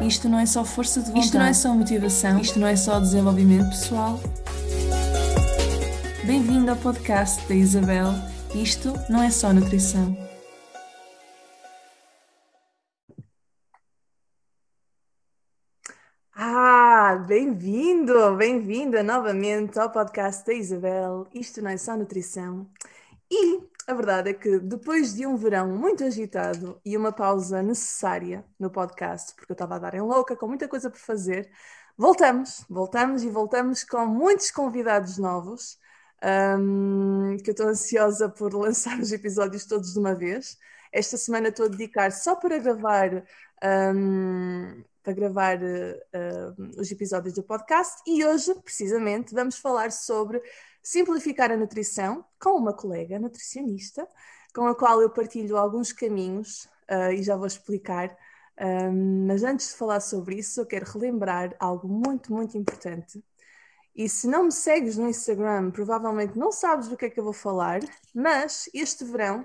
Isto não é só força de vontade. Isto não é só motivação. Isto não é só desenvolvimento pessoal. Bem-vindo ao podcast da Isabel. Isto não é só nutrição. Ah, bem-vindo, bem-vinda novamente ao podcast da Isabel. Isto não é só nutrição. E a verdade é que depois de um verão muito agitado e uma pausa necessária no podcast, porque eu estava a dar em louca, com muita coisa por fazer, voltamos, voltamos e voltamos com muitos convidados novos, um, que eu estou ansiosa por lançar os episódios todos de uma vez. Esta semana estou a dedicar só para gravar. Um, para gravar uh, os episódios do podcast e hoje, precisamente, vamos falar sobre simplificar a nutrição com uma colega nutricionista, com a qual eu partilho alguns caminhos uh, e já vou explicar. Um, mas antes de falar sobre isso, eu quero relembrar algo muito, muito importante. E se não me segues no Instagram, provavelmente não sabes do que é que eu vou falar, mas este verão,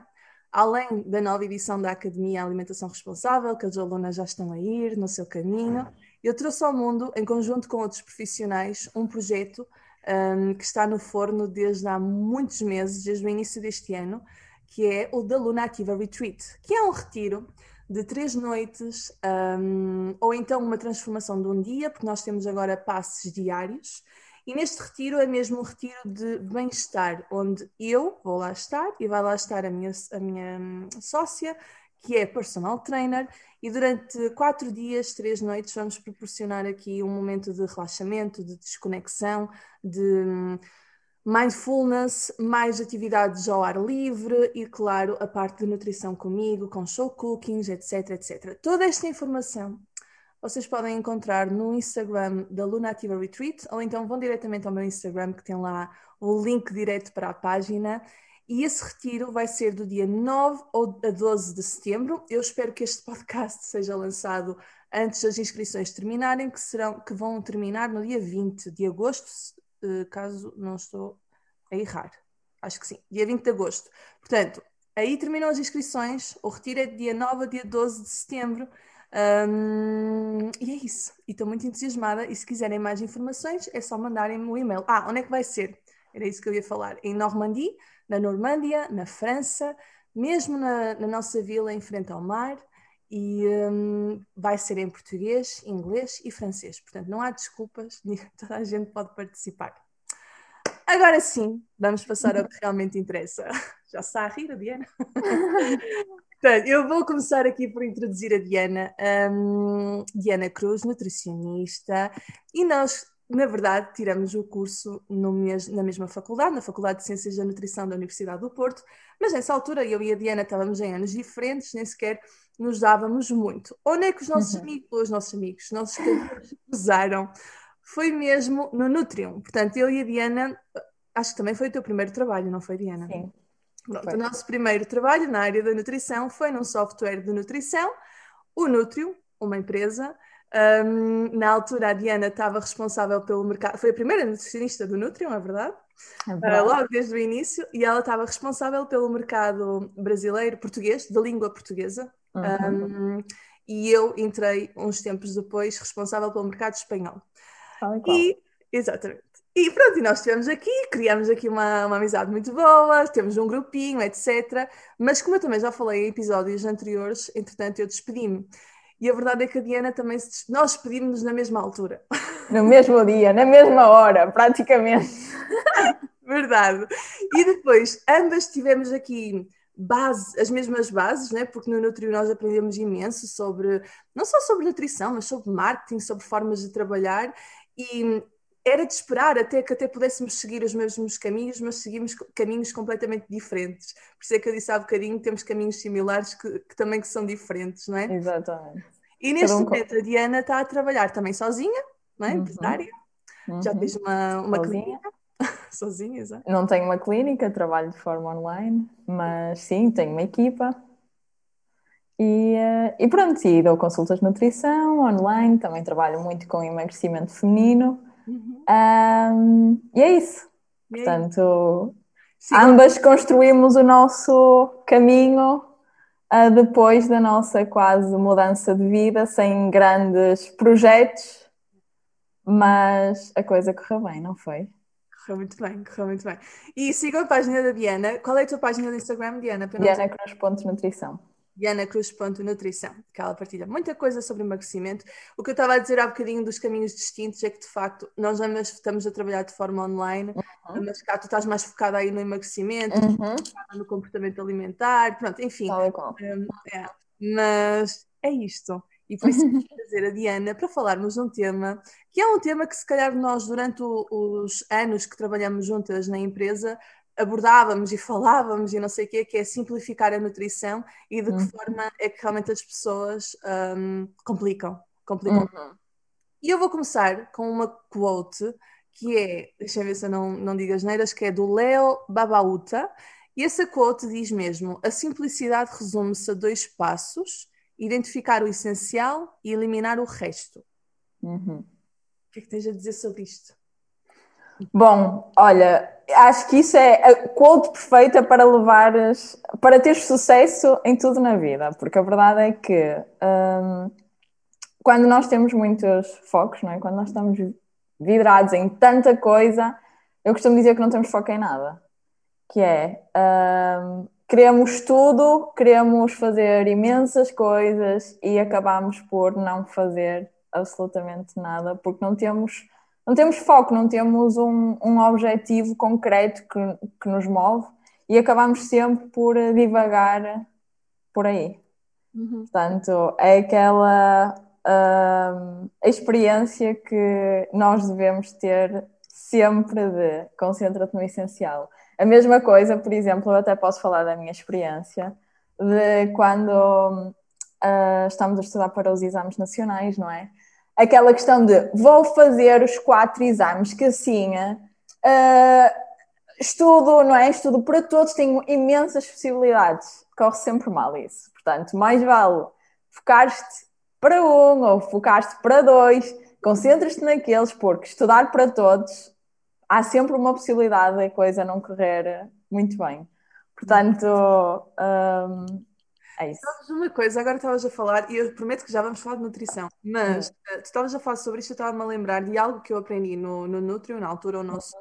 além da nova edição da Academia Alimentação Responsável, que as alunas já estão a ir no seu caminho, eu trouxe ao mundo, em conjunto com outros profissionais, um projeto um, que está no forno desde há muitos meses, desde o início deste ano, que é o da Luna Ativa Retreat, que é um retiro de três noites, um, ou então uma transformação de um dia, porque nós temos agora passes diários. E neste retiro é mesmo um retiro de bem-estar, onde eu vou lá estar e vai lá estar a minha, a minha hum, sócia, que é personal trainer, e durante quatro dias, três noites, vamos proporcionar aqui um momento de relaxamento, de desconexão, de hum, mindfulness, mais atividades ao ar livre e, claro, a parte de nutrição comigo, com show cookings, etc, etc. Toda esta informação vocês podem encontrar no Instagram da Lunativa Retreat ou então vão diretamente ao meu Instagram que tem lá o link direto para a página e esse retiro vai ser do dia 9 a 12 de setembro. Eu espero que este podcast seja lançado antes das inscrições terminarem, que, serão, que vão terminar no dia 20 de agosto, eh, caso não estou a errar. Acho que sim, dia 20 de agosto. Portanto, aí terminam as inscrições. O retiro é de dia 9 a dia 12 de setembro. Um, e é isso. E estou muito entusiasmada. E se quiserem mais informações, é só mandarem-me um e-mail. Ah, onde é que vai ser? Era isso que eu ia falar. Em Normandie na Normândia, na França, mesmo na, na nossa vila em frente ao mar, e um, vai ser em português, inglês e francês. Portanto, não há desculpas, toda a gente pode participar. Agora sim, vamos passar ao que realmente interessa. Já está a rir a Diana? Portanto, eu vou começar aqui por introduzir a Diana. Um, Diana Cruz, nutricionista, e nós na verdade, tiramos o curso mes na mesma faculdade, na Faculdade de Ciências da Nutrição da Universidade do Porto, mas nessa altura eu e a Diana estávamos em anos diferentes, nem sequer nos dávamos muito. Onde é que os nossos uhum. amigos, os nossos amigos, os nossos caminhos usaram? Foi mesmo no Nutrium. Portanto, eu e a Diana, acho que também foi o teu primeiro trabalho, não foi, Diana? Sim. Pronto, o nosso primeiro trabalho na área da nutrição foi num software de nutrição, o Nutrium, uma empresa um, na altura, a Diana estava responsável pelo mercado, foi a primeira nutricionista do Nutrium, é verdade? É ah, verdade. Uh, logo desde o início, e ela estava responsável pelo mercado brasileiro, português, da língua portuguesa. Uhum. Um, e eu entrei uns tempos depois responsável pelo mercado espanhol. e, exatamente. E pronto, e nós estivemos aqui, criamos aqui uma, uma amizade muito boa, temos um grupinho, etc. Mas como eu também já falei em episódios anteriores, entretanto eu despedi-me. E a verdade é que a Diana também se... nós despedimos-nos na mesma altura. No mesmo dia, na mesma hora, praticamente. verdade. E depois, ambas tivemos aqui base, as mesmas bases, né? porque no Nutri nós aprendemos imenso sobre, não só sobre nutrição, mas sobre marketing, sobre formas de trabalhar. E era de esperar até que até pudéssemos seguir os mesmos caminhos, mas seguimos caminhos completamente diferentes. Por isso é que eu disse há bocadinho, temos caminhos similares que, que também que são diferentes, não é? Exatamente. E neste um momento a Diana está a trabalhar também sozinha, não é? Uhum. Empresária. Uhum. Já tens uma, uma clínica. sozinha, exato. Não tenho uma clínica, trabalho de forma online, mas sim, tenho uma equipa. E, eh, e pronto, e dou consultas de nutrição online, também trabalho muito com emagrecimento feminino Uhum. Um, e é isso. E Portanto, Sim. ambas construímos o nosso caminho uh, depois da nossa quase mudança de vida, sem grandes projetos, mas a coisa correu bem, não foi? Correu muito bem, correu muito bem. E siga a página da Diana. Qual é a tua página do Instagram, Diana? Diana Cruz Nutrição. Diana Cruz.nutrição, que ela partilha muita coisa sobre emagrecimento. O que eu estava a dizer há bocadinho dos caminhos distintos é que, de facto, nós ambas estamos a trabalhar de forma online, uhum. mas cá tu estás mais focada aí no emagrecimento, uhum. no comportamento alimentar, pronto, enfim. Um, é, mas é isto. E por isso trazer a Diana para falarmos de um tema que é um tema que, se calhar, nós, durante os anos que trabalhamos juntas na empresa, abordávamos e falávamos e não sei o quê, que é simplificar a nutrição e de que uhum. forma é que realmente as pessoas um, complicam. complicam. Uhum. E eu vou começar com uma quote que é, deixa eu ver se eu não, não digo as neiras, que é do Leo Babauta, e essa quote diz mesmo: a simplicidade resume-se a dois passos, identificar o essencial e eliminar o resto. Uhum. O que é que tens a dizer sobre isto? Bom, olha, acho que isso é a quote perfeita para levares, para ter sucesso em tudo na vida, porque a verdade é que um, quando nós temos muitos focos, não é? quando nós estamos vidrados em tanta coisa, eu costumo dizer que não temos foco em nada, que é um, queremos tudo, queremos fazer imensas coisas e acabamos por não fazer absolutamente nada, porque não temos não temos foco, não temos um, um objetivo concreto que, que nos move e acabamos sempre por divagar por aí. Uhum. Portanto, é aquela uh, experiência que nós devemos ter sempre de concentra-te no essencial. A mesma coisa, por exemplo, eu até posso falar da minha experiência de quando uh, estamos a estudar para os exames nacionais, não é? Aquela questão de vou fazer os quatro exames, que assim uh, estudo, não é? Estudo para todos, tenho imensas possibilidades. Corre sempre mal isso. Portanto, mais vale focar-te para um ou focar-te para dois, concentras-te naqueles, porque estudar para todos há sempre uma possibilidade da coisa não correr muito bem. Portanto, um, é isso. Sabes uma coisa, agora estavas a falar, e eu prometo que já vamos falar de nutrição, mas uh, tu estavas a falar sobre isto, eu estava-me a lembrar de algo que eu aprendi no, no Nutrio, na altura, o nosso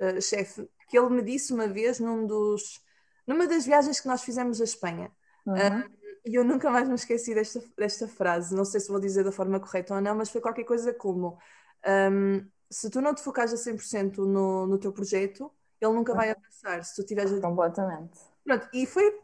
uh, chefe, que ele me disse uma vez num dos, numa das viagens que nós fizemos à Espanha. Uhum. Uh, e eu nunca mais me esqueci desta, desta frase, não sei se vou dizer da forma correta ou não, mas foi qualquer coisa como: um, se tu não te focares a 100% no, no teu projeto, ele nunca vai avançar. Se tu tiveres. Completamente. Pronto, e foi.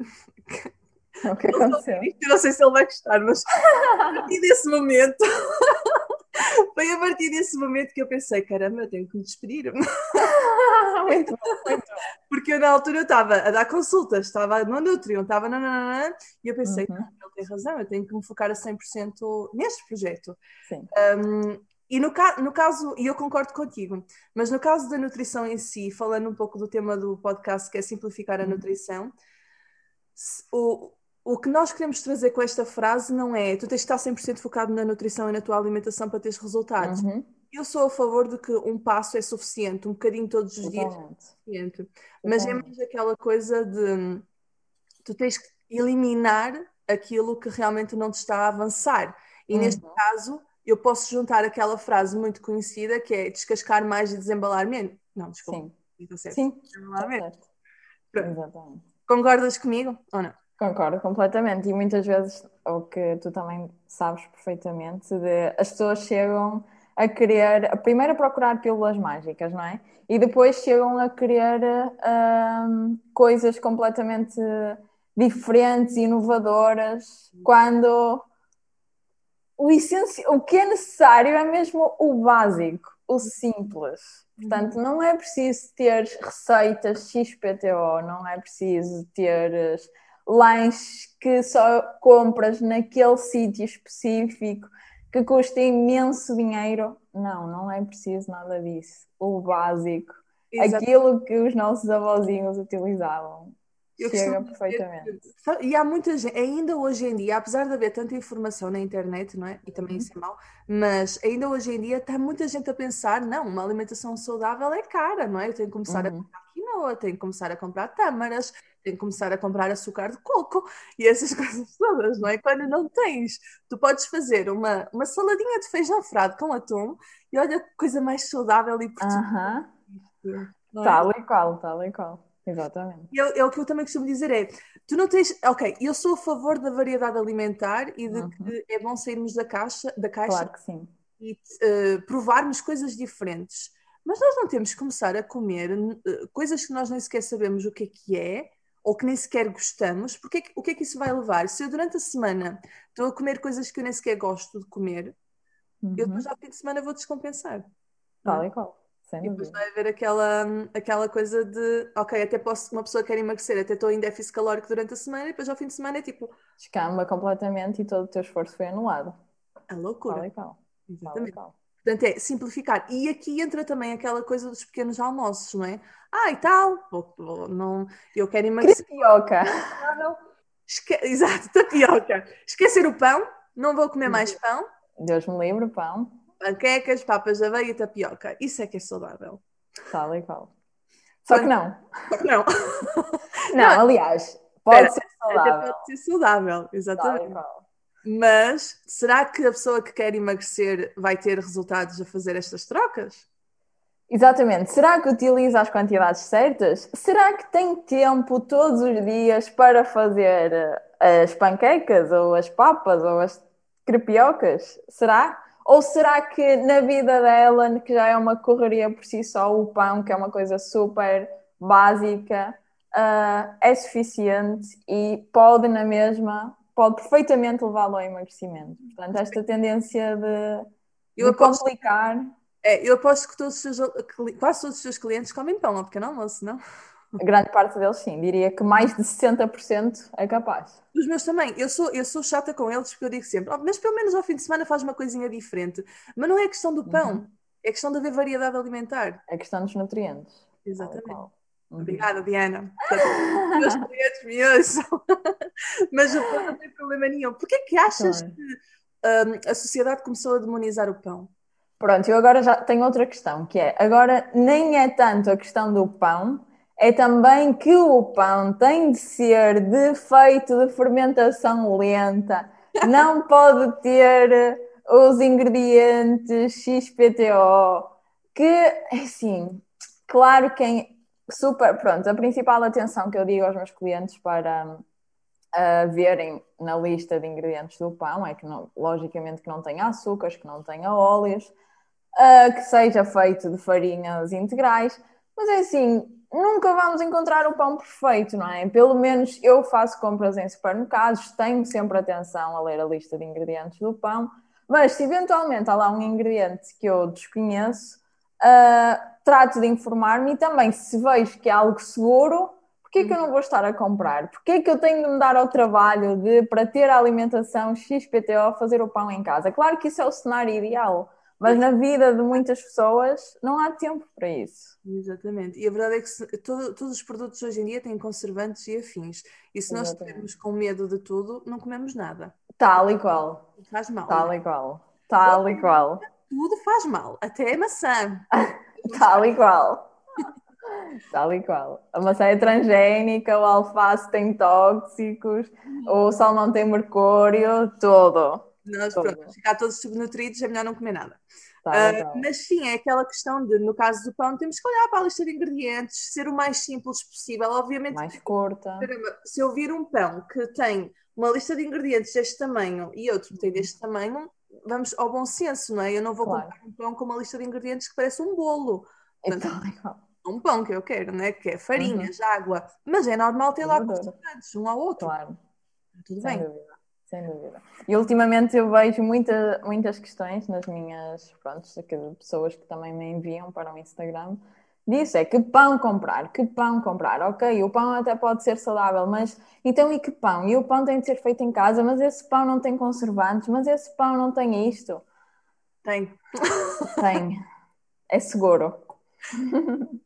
O que aconteceu? Eu não sei se ele vai gostar, mas a partir desse momento. Foi a partir desse momento que eu pensei, caramba, eu tenho que me despedir. muito bom, muito bom. Porque eu na altura eu estava a dar consultas, estava no Nutrion, estava na, na, na, e eu pensei, uhum. ele tem razão, eu tenho que me focar a 100% neste projeto. Sim. Um, e no, no caso, e eu concordo contigo, mas no caso da nutrição em si, falando um pouco do tema do podcast, que é simplificar a uhum. nutrição, o, o que nós queremos trazer com esta frase não é tu tens de estar 100% focado na nutrição e na tua alimentação para teres resultados. Uhum. Eu sou a favor de que um passo é suficiente, um bocadinho todos os dias é suficiente. Mas é mais aquela coisa de tu tens que eliminar aquilo que realmente não te está a avançar. E uhum. neste caso, eu posso juntar aquela frase muito conhecida que é descascar mais e desembalar menos. Não, desculpa. Sim. Sim. Desembalar menos. Exatamente. Concordas comigo ou não? Concordo completamente. E muitas vezes, o que tu também sabes perfeitamente, de, as pessoas chegam a querer, primeiro a procurar pílulas mágicas, não é? E depois chegam a querer um, coisas completamente diferentes, inovadoras, quando o, essenci... o que é necessário é mesmo o básico, o simples. Portanto, uhum. não é preciso ter receitas XPTO, não é preciso ter lanches que só compras naquele sítio específico que custa imenso dinheiro. Não, não é preciso nada disso. O básico, Exatamente. aquilo que os nossos avózinhos utilizavam. Eu Chega perfeitamente. Dizer, e há muita gente, ainda hoje em dia, apesar de haver tanta informação na internet, não é? E também isso é mau, mas ainda hoje em dia está muita gente a pensar: não, uma alimentação saudável é cara, não é? Eu tenho que começar uhum. a comprar quinoa, tenho que começar a comprar tâmaras, tem que começar a comprar açúcar de coco e essas coisas todas, não é? Quando não tens, tu podes fazer uma, uma saladinha de feijão frado com atum e olha que coisa mais saudável e portuguesa. Uh -huh. Tal e qual, tal e qual. Exatamente. E é, é, o que eu também costumo dizer é, tu não tens, ok, eu sou a favor da variedade alimentar e de uhum. que é bom sairmos da caixa, da caixa claro que sim. e uh, provarmos coisas diferentes. Mas nós não temos que começar a comer uh, coisas que nós nem sequer sabemos o que é que é ou que nem sequer gostamos, porque o que é que isso vai levar? Se eu durante a semana estou a comer coisas que eu nem sequer gosto de comer, uhum. eu depois ao fim de semana vou descompensar. Tal e qual. Sem e depois vai haver aquela, aquela coisa de, ok, até posso, uma pessoa quer emagrecer, até estou em déficit calórico durante a semana e depois ao fim de semana é tipo. Descamba completamente e todo o teu esforço foi anulado. A loucura. Tal e qual. Exatamente. Tal e qual. Portanto, é simplificar. E aqui entra também aquela coisa dos pequenos almoços, não é? Ah, e tal, vou, vou, não, eu quero emagrecer. Tapioca. Esque... Exato, tapioca. Esquecer o pão, não vou comer mais pão. Deus me livre, pão panquecas, papas de aveia e tapioca. Isso é que é saudável. Tal e qual. Só que não. Não. não, aliás, pode ser saudável. Pode ser saudável, exatamente. Mas será que a pessoa que quer emagrecer vai ter resultados a fazer estas trocas? Exatamente. Será que utiliza as quantidades certas? Será que tem tempo todos os dias para fazer eh, as panquecas ou as papas ou as crepiocas? Será? Ou será que na vida dela, que já é uma correria por si só, o pão, que é uma coisa super básica, uh, é suficiente e pode na mesma, pode perfeitamente levá-lo ao emagrecimento. Portanto, esta tendência de, de complicar. É, eu aposto que todos os seus, quase todos os seus clientes comem pão ao pequeno almoço, não? A grande parte deles, sim. Diria que mais de 60% é capaz. Os meus também. Eu sou, eu sou chata com eles porque eu digo sempre, oh, mas pelo menos ao fim de semana faz uma coisinha diferente. Mas não é questão do pão, uhum. é questão de haver variedade alimentar. É questão dos nutrientes. Exatamente. Uhum. Obrigada, Diana. Meus clientes me ouçam. Mas o pão não tem problema nenhum. Porquê que achas claro. que um, a sociedade começou a demonizar o pão? Pronto, eu agora já tenho outra questão, que é, agora nem é tanto a questão do pão, é também que o pão tem de ser de feito de fermentação lenta, não pode ter os ingredientes XPTO, que, assim, claro que super, pronto, a principal atenção que eu digo aos meus clientes para uh, verem na lista de ingredientes do pão é que, não, logicamente, que não tenha açúcares, que não tenha óleos, uh, que seja feito de farinhas integrais, mas é assim, nunca vamos encontrar o pão perfeito, não é? Pelo menos eu faço compras em supermercados, tenho sempre atenção a ler a lista de ingredientes do pão, mas se eventualmente há lá um ingrediente que eu desconheço, uh, trato de informar-me e também se vejo que é algo seguro, porquê que eu não vou estar a comprar? Porquê que eu tenho de me dar ao trabalho de, para ter a alimentação XPTO, fazer o pão em casa? Claro que isso é o cenário ideal, mas na vida de muitas pessoas não há tempo para isso. Exatamente. E a verdade é que se, todo, todos os produtos hoje em dia têm conservantes e afins. E se nós estivermos com medo de tudo, não comemos nada. Tal e qual. Faz mal. Tal né? e qual. Tal e qual. Tudo faz mal, até a maçã. Tal e qual. Tal e qual. A maçã é transgénica, o alface tem tóxicos, o salmão tem mercúrio, tudo. Nós, pronto, ficar todos subnutridos, é melhor não comer nada. Tá, uh, mas sim, é aquela questão de, no caso do pão, temos que olhar para a lista de ingredientes, ser o mais simples possível. Obviamente, mais curta. Se eu vir um pão que tem uma lista de ingredientes deste tamanho e outro que tem deste tamanho, vamos ao bom senso, não é? Eu não vou claro. comprar um pão com uma lista de ingredientes que parece um bolo. Então, um pão que eu quero, né? que é farinhas, uhum. água, mas é normal ter lá constantes, um ao outro. Claro. Tudo Sem bem. Dúvida sem dúvida. E ultimamente eu vejo muita, muitas questões nas minhas, pronto, pessoas que também me enviam para o Instagram, disso é que pão comprar, que pão comprar, ok, o pão até pode ser saudável, mas então e que pão? E o pão tem de ser feito em casa, mas esse pão não tem conservantes, mas esse pão não tem isto. Tem. Tem. É seguro.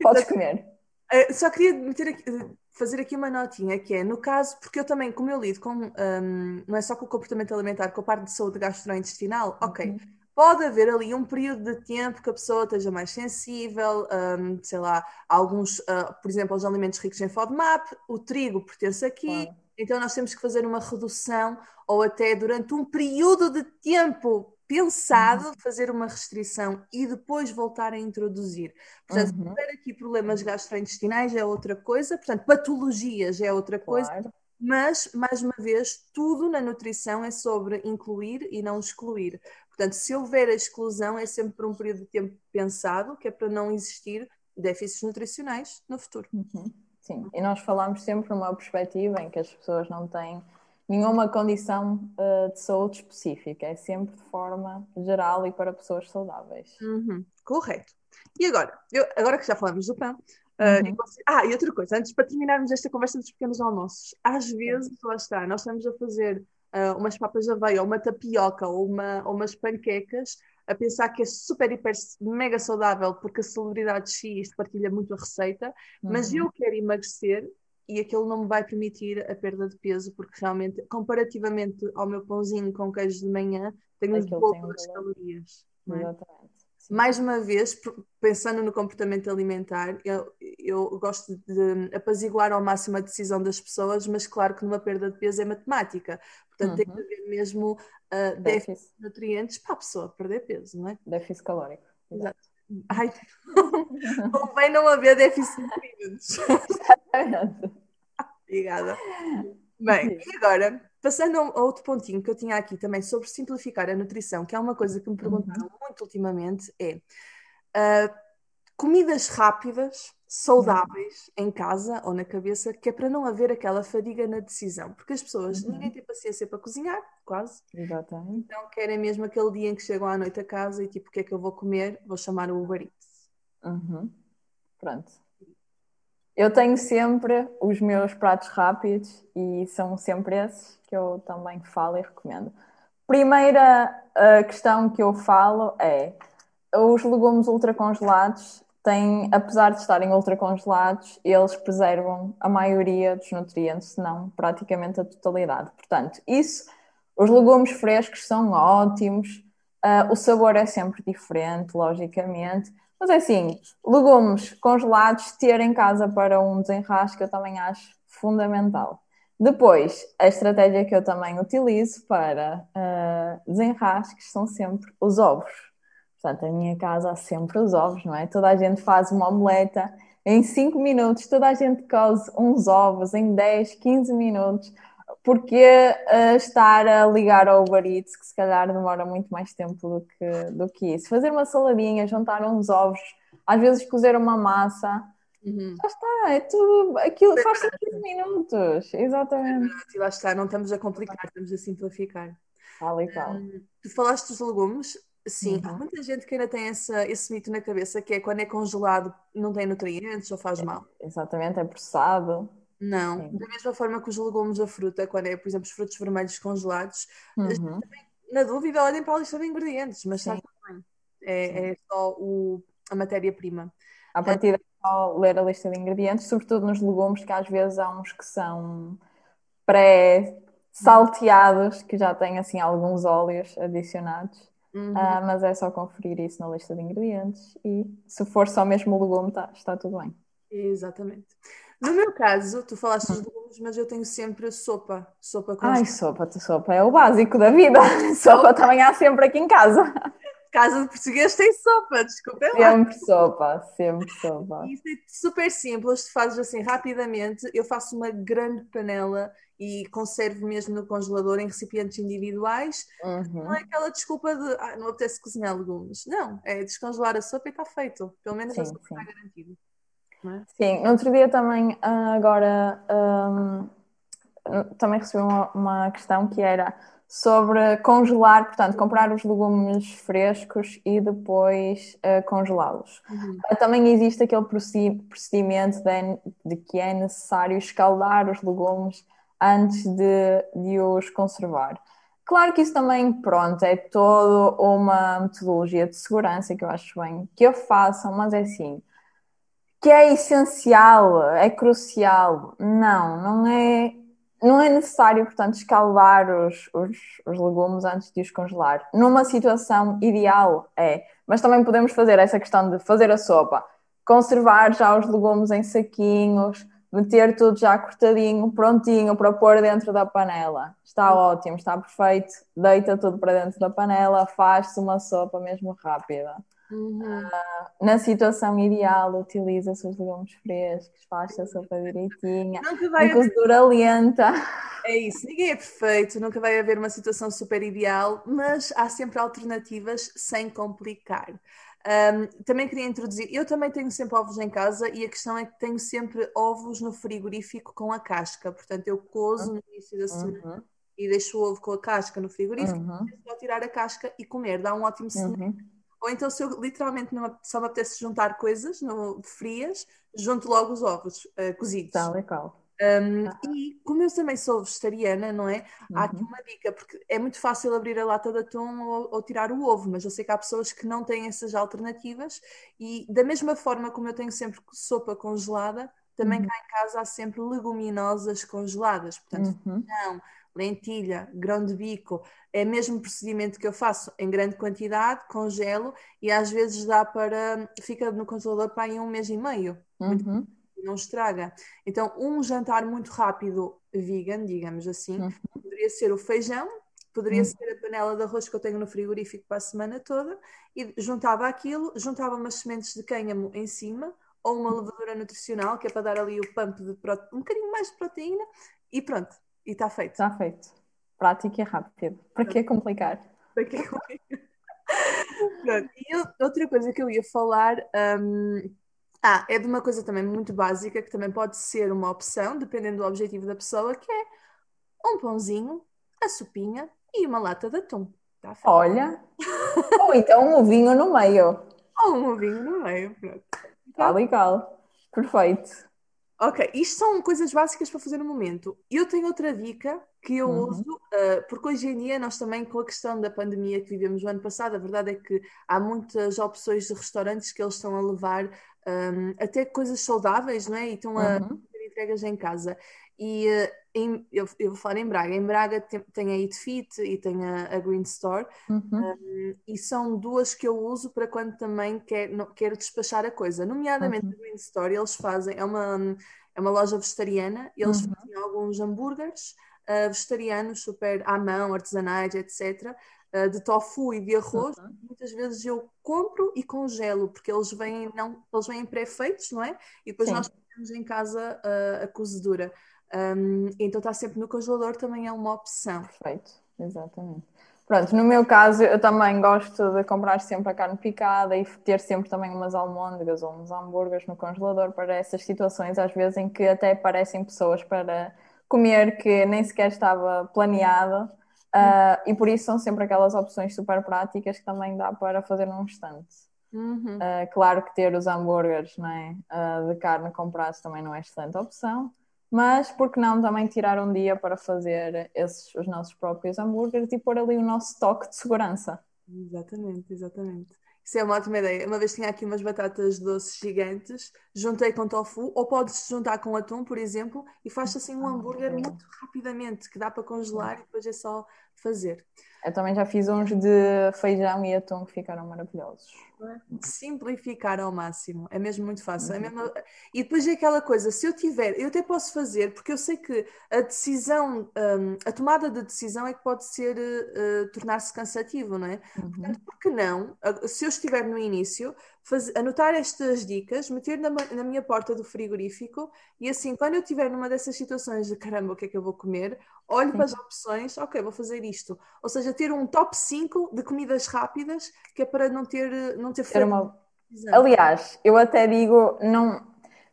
Podes comer. Uh, só queria aqui, fazer aqui uma notinha, que é, no caso, porque eu também, como eu lido com, um, não é só com o comportamento alimentar, com a parte de saúde gastrointestinal, ok, uhum. Pode haver ali um período de tempo que a pessoa esteja mais sensível, um, sei lá, alguns, uh, por exemplo, os alimentos ricos em FODMAP, o trigo pertence aqui, claro. então nós temos que fazer uma redução ou até durante um período de tempo pensado uhum. fazer uma restrição e depois voltar a introduzir. Portanto, uhum. tiver aqui problemas gastrointestinais é outra coisa, portanto, patologias é outra coisa. Claro. Mas, mais uma vez, tudo na nutrição é sobre incluir e não excluir. Portanto, se houver a exclusão, é sempre por um período de tempo pensado, que é para não existir déficits nutricionais no futuro. Uhum. Sim, e nós falamos sempre numa perspectiva em que as pessoas não têm nenhuma condição uh, de saúde específica, é sempre de forma geral e para pessoas saudáveis. Uhum. Correto. E agora, eu, agora que já falamos do pão, Uh, uhum. ah, e outra coisa, antes para terminarmos esta conversa dos pequenos almoços, às vezes, lá está, nós estamos a fazer uh, umas papas de aveia, ou uma tapioca, ou, uma, ou umas panquecas, a pensar que é super, hiper, mega saudável, porque a celebridade X partilha muito a receita, uhum. mas eu quero emagrecer e aquilo não me vai permitir a perda de peso, porque realmente, comparativamente ao meu pãozinho com queijo de manhã, tenho poucas calorias. É? Exatamente mais uma vez, pensando no comportamento alimentar, eu, eu gosto de apaziguar ao máximo a decisão das pessoas, mas claro que numa perda de peso é matemática. Portanto, uhum. tem que uhum. haver mesmo uh, déficit de nutrientes para a pessoa perder peso, não é? Déficit calórico. Exato. Ai, convém não haver déficit de nutrientes. Obrigada. Bem, e agora, passando a outro pontinho que eu tinha aqui também sobre simplificar a nutrição, que é uma coisa que me perguntaram uhum. muito ultimamente, é uh, comidas rápidas, saudáveis, uhum. em casa ou na cabeça, que é para não haver aquela fadiga na decisão. Porque as pessoas, uhum. ninguém tem paciência para cozinhar, quase. Exatamente. Então querem mesmo aquele dia em que chegam à noite a casa e tipo, o que é que eu vou comer? Vou chamar o Uber Eats. Uhum. Pronto. Eu tenho sempre os meus pratos rápidos e são sempre esses que eu também falo e recomendo. Primeira uh, questão que eu falo é os legumes ultracongelados têm, apesar de estarem ultracongelados, eles preservam a maioria dos nutrientes, se não praticamente a totalidade. Portanto, isso, os legumes frescos são ótimos, uh, o sabor é sempre diferente, logicamente, mas é assim, legumes congelados, ter em casa para um desenrasque, eu também acho fundamental. Depois, a estratégia que eu também utilizo para uh, desenrasques são sempre os ovos. Portanto, a minha casa há sempre os ovos, não é? Toda a gente faz uma omeleta em 5 minutos, toda a gente cose uns ovos em 10, 15 minutos porque uh, estar a ligar ao Uber Eats, que se calhar demora muito mais tempo do que, do que isso. Fazer uma saladinha, juntar uns ovos, às vezes cozer uma massa, uhum. já está, é tudo, aquilo faz 15 minutos, exatamente. E lá está, não estamos a complicar, estamos a simplificar. Tal e tal. Um, tu falaste dos legumes, sim, uhum. há muita gente que ainda tem essa, esse mito na cabeça, que é quando é congelado não tem nutrientes ou faz é, mal. Exatamente, é processado. Não, Sim. da mesma forma que os legumes, a fruta, quando é, por exemplo, os frutos vermelhos congelados, uhum. na dúvida, olhem para a lista de ingredientes, mas está bem. É, é, só o, a matéria-prima. A partir é só ler a lista de ingredientes, sobretudo nos legumes, que às vezes há uns que são pré-salteados, que já têm assim alguns óleos adicionados. Uhum. Uh, mas é só conferir isso na lista de ingredientes e se for só mesmo o legume, tá, está tudo bem. Exatamente. No meu caso, tu falaste dos legumes, mas eu tenho sempre sopa. Sopa com Ai, sopa, sopa é o básico da vida. Sopa também há sempre aqui em casa. Casa de português tem sopa, desculpa lá. Sempre sopa, sempre sopa. Isso é super simples, tu fazes assim rapidamente. Eu faço uma grande panela e conservo mesmo no congelador em recipientes individuais. Uhum. Não é aquela desculpa de ah, não apetece cozinhar legumes. Não, é descongelar a sopa e está feito. Pelo menos sim, a sopa sim. está garantida. É? Sim, no outro dia também, ah, agora, um, também recebi uma, uma, questão que era sobre congelar, portanto, comprar os legumes frescos e depois uh, congelá-los. Uhum. Uh, também existe aquele procedimento de, de, que é necessário escaldar os legumes antes de, de os conservar. Claro que isso também, pronto, é toda uma metodologia de segurança que eu acho bem que eu façam, mas é assim, que é essencial, é crucial. Não, não é não é necessário, portanto, escaldar os, os, os, legumes antes de os congelar. Numa situação ideal é, mas também podemos fazer essa questão de fazer a sopa, conservar já os legumes em saquinhos, meter tudo já cortadinho, prontinho para pôr dentro da panela. Está ótimo, está perfeito. Deita tudo para dentro da panela, faz-se uma sopa mesmo rápida. Uhum. Uh, na situação ideal, utiliza-se os legumes frescos, faz-se a sopa direitinha, nunca vai cozedura haver... lenta. É isso, ninguém é perfeito, nunca vai haver uma situação super ideal, mas há sempre alternativas sem complicar. Um, também queria introduzir, eu também tenho sempre ovos em casa e a questão é que tenho sempre ovos no frigorífico com a casca, portanto eu cozo no início da semana uhum. e deixo o ovo com a casca no frigorífico, uhum. só tirar a casca e comer, dá um ótimo cenário. Uhum. Ou então, se eu literalmente não, só me apetece juntar coisas no, frias, junto logo os ovos uh, cozidos. Tal e qual. Um, ah. E como eu também sou vegetariana, não é? Há aqui uhum. uma dica, porque é muito fácil abrir a lata de atum ou, ou, tirar o ovo, mas eu sei que há pessoas que não têm essas alternativas e da mesma forma como eu tenho sempre sopa congelada, também uhum. cá em casa há sempre leguminosas congeladas, portanto, uhum. não, lentilha, grão de bico, é o mesmo procedimento que eu faço em grande quantidade, congelo e às vezes dá para, fica no congelador para aí um mês e meio. Uhum não estraga. Então, um jantar muito rápido vegan, digamos assim, uhum. poderia ser o feijão, poderia uhum. ser a panela de arroz que eu tenho no frigorífico para a semana toda, e juntava aquilo, juntava umas sementes de cânhamo em cima, ou uma levadura nutricional, que é para dar ali o pump de prote... um bocadinho mais de proteína, e pronto, e está feito. Está feito. Prático e rápido. Para que complicar? Para que complicar? Pronto. E eu, outra coisa que eu ia falar, um, ah, é de uma coisa também muito básica, que também pode ser uma opção, dependendo do objetivo da pessoa, que é um pãozinho, a sopinha e uma lata de atum. Tá Olha, ou então um vinho no meio. Ou um vinho no meio, pronto. Está legal, perfeito. Ok, isto são coisas básicas para fazer no momento. Eu tenho outra dica que eu uhum. uso, uh, porque hoje em dia nós também, com a questão da pandemia que vivemos no ano passado, a verdade é que há muitas opções de restaurantes que eles estão a levar um, até coisas saudáveis, não é? E estão a uhum. fazer entregas em casa. E uh, em, eu, eu, vou falar em Braga. Em Braga tem, tem a Eat Fit e tem a, a Green Store. Uhum. Um, e são duas que eu uso para quando também quer, não, quero despachar a coisa. Nomeadamente uhum. a Green Store, eles fazem, é uma, é uma loja vegetariana, eles uhum. fazem alguns hambúrgueres uh, vegetarianos, super à mão, artesanais, etc. Uh, de tofu e de arroz, uhum. muitas vezes eu compro e congelo, porque eles vêm, não, eles vêm pré-feitos, não é? E depois Sim. nós temos em casa uh, a cozedura. Um, então está sempre no congelador, também é uma opção. Perfeito, exatamente. Pronto, no meu caso, eu também gosto de comprar sempre a carne picada e ter sempre também umas almôndegas ou uns hambúrgueres no congelador para essas situações, às vezes, em que até aparecem pessoas para comer que nem sequer estava planeado Uh, e por isso são sempre aquelas opções super práticas que também dá para fazer num instante. Uhum. Uh, claro que ter os hambúrgueres é? uh, de carne comprados também não é excelente opção, mas por que não também tirar um dia para fazer esses, os nossos próprios hambúrgueres e pôr ali o nosso toque de segurança? Exatamente, exatamente. Isso é uma ótima ideia. Uma vez tinha aqui umas batatas doces gigantes, juntei com tofu, ou podes juntar com atum, por exemplo, e faz assim um hambúrguer muito rapidamente, que dá para congelar e depois é só fazer. Eu também já fiz uns de feijão e atum que ficaram maravilhosos. Simplificar ao máximo, é mesmo muito fácil. É mesmo... E depois é aquela coisa, se eu tiver, eu até posso fazer, porque eu sei que a decisão, um, a tomada de decisão é que pode ser uh, tornar-se cansativo, não é? Uhum. Portanto, por que não, se eu estiver no início, faz, anotar estas dicas, meter na, na, minha porta do frigorífico e assim, quando eu estiver numa dessas situações de caramba, o que é que eu vou comer, olho Sim. para as opções, ok, vou fazer isto. Ou seja, ter um top 5 de comidas rápidas que é para não ter, não ter uma... Aliás, eu até digo, não.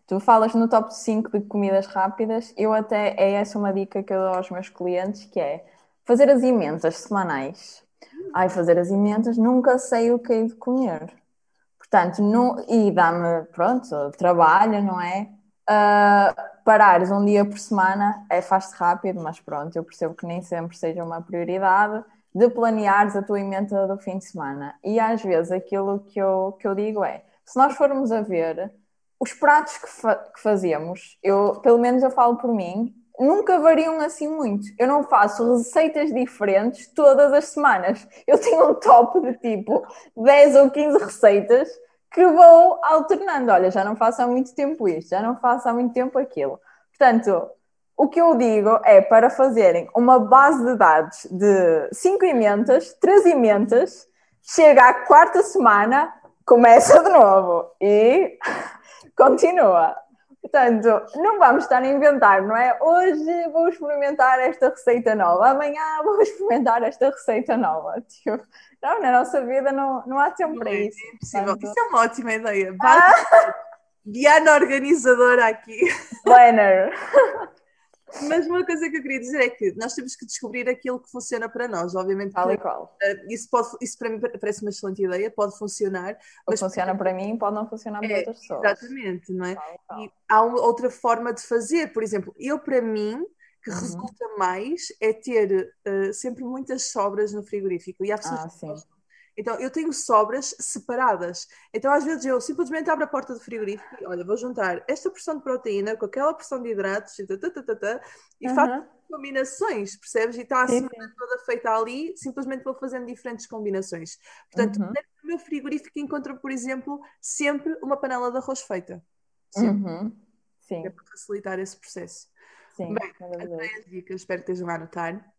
Tu falas no top 5 de comidas rápidas, eu até é essa uma dica que eu dou aos meus clientes, que é fazer as emendas semanais. Ai, fazer as emendas, nunca sei o que hei de comer. Portanto, não, e dá-me, pronto, trabalho, não é? Uh, parares um dia por semana é faz-se rápido, mas pronto, eu percebo que nem sempre seja uma prioridade de planeares a tua emenda do fim de semana. E às vezes aquilo que eu, que eu digo é, se nós formos a ver os pratos que, fa que fazemos, eu, pelo menos eu falo por mim, nunca variam assim muito. Eu não faço receitas diferentes todas as semanas. Eu tenho um top de tipo 10 ou 15 receitas que vou alternando. Olha, já não faço há muito tempo isto, já não faço há muito tempo aquilo. Portanto, o que eu digo é para fazerem uma base de dados de 5 emendas, 3 emendas, chega à quarta semana, começa de novo e continua. Portanto, não vamos estar a inventar, não é? Hoje vou experimentar esta receita nova, amanhã vou experimentar esta receita nova. Tipo, não, na nossa vida não, não há tempo para é isso. É impossível. Isso é uma ótima ideia. Ah! Diana organizadora aqui. Planner. Mas uma coisa que eu queria dizer é que nós temos que descobrir aquilo que funciona para nós, obviamente. Tal e qual. Uh, isso, pode, isso para mim parece uma excelente ideia, pode funcionar. Mas funciona para mim, pode não funcionar para é, outras pessoas. Exatamente, não é? Tal, tal. E há outra forma de fazer, por exemplo, eu para mim, que uhum. resulta mais é ter uh, sempre muitas sobras no frigorífico. E há pessoas ah, que. Então, eu tenho sobras separadas. Então, às vezes, eu simplesmente abro a porta do frigorífico e, olha, vou juntar esta porção de proteína com aquela porção de hidratos e, tata, tata, tata, e uhum. faço combinações, percebes? E está a semana toda feita ali, simplesmente vou fazendo diferentes combinações. Portanto, uhum. no meu frigorífico encontro, por exemplo, sempre uma panela de arroz feita. Sempre. Uhum. Sim. É para facilitar esse processo. Sim, Bem, as dicas, espero que estejam a anotar.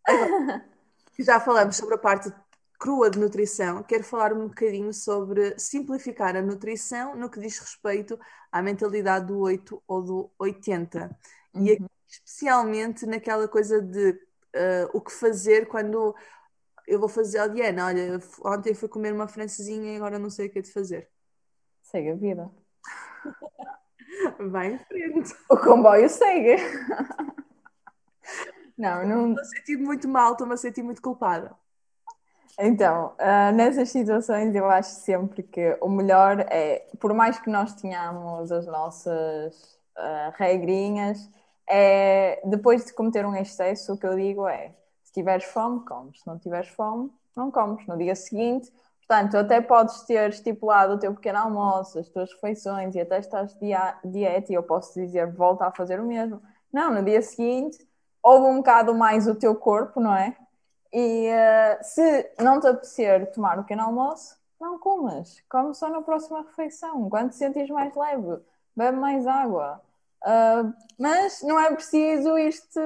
já falamos sobre a parte crua de nutrição, quero falar um bocadinho sobre simplificar a nutrição no que diz respeito à mentalidade do 8 ou do 80. Uhum. E aqui, especialmente naquela coisa de uh, o que fazer quando eu vou fazer a Diana, olha, ontem fui comer uma francesinha e agora não sei o que é de fazer. Segue a vida. Vai em frente. O comboio segue. não, não. Estou a sentir muito mal, estou-me a sentir muito culpada. Então, uh, nessas situações eu acho sempre que o melhor é, por mais que nós tenhamos as nossas uh, regrinhas, é depois de cometer um excesso, o que eu digo é: se tiveres fome, comes, se não tiveres fome, não comes. No dia seguinte, portanto, até podes ter estipulado o teu pequeno almoço, as tuas refeições e até estás de dieta, e eu posso dizer, volta a fazer o mesmo. Não, no dia seguinte, houve um bocado mais o teu corpo, não é? E uh, se não te apetecer tomar o pequeno almoço, não comas. Come só na próxima refeição. Quando te sentires mais leve, bebe mais água. Uh, mas não é preciso isto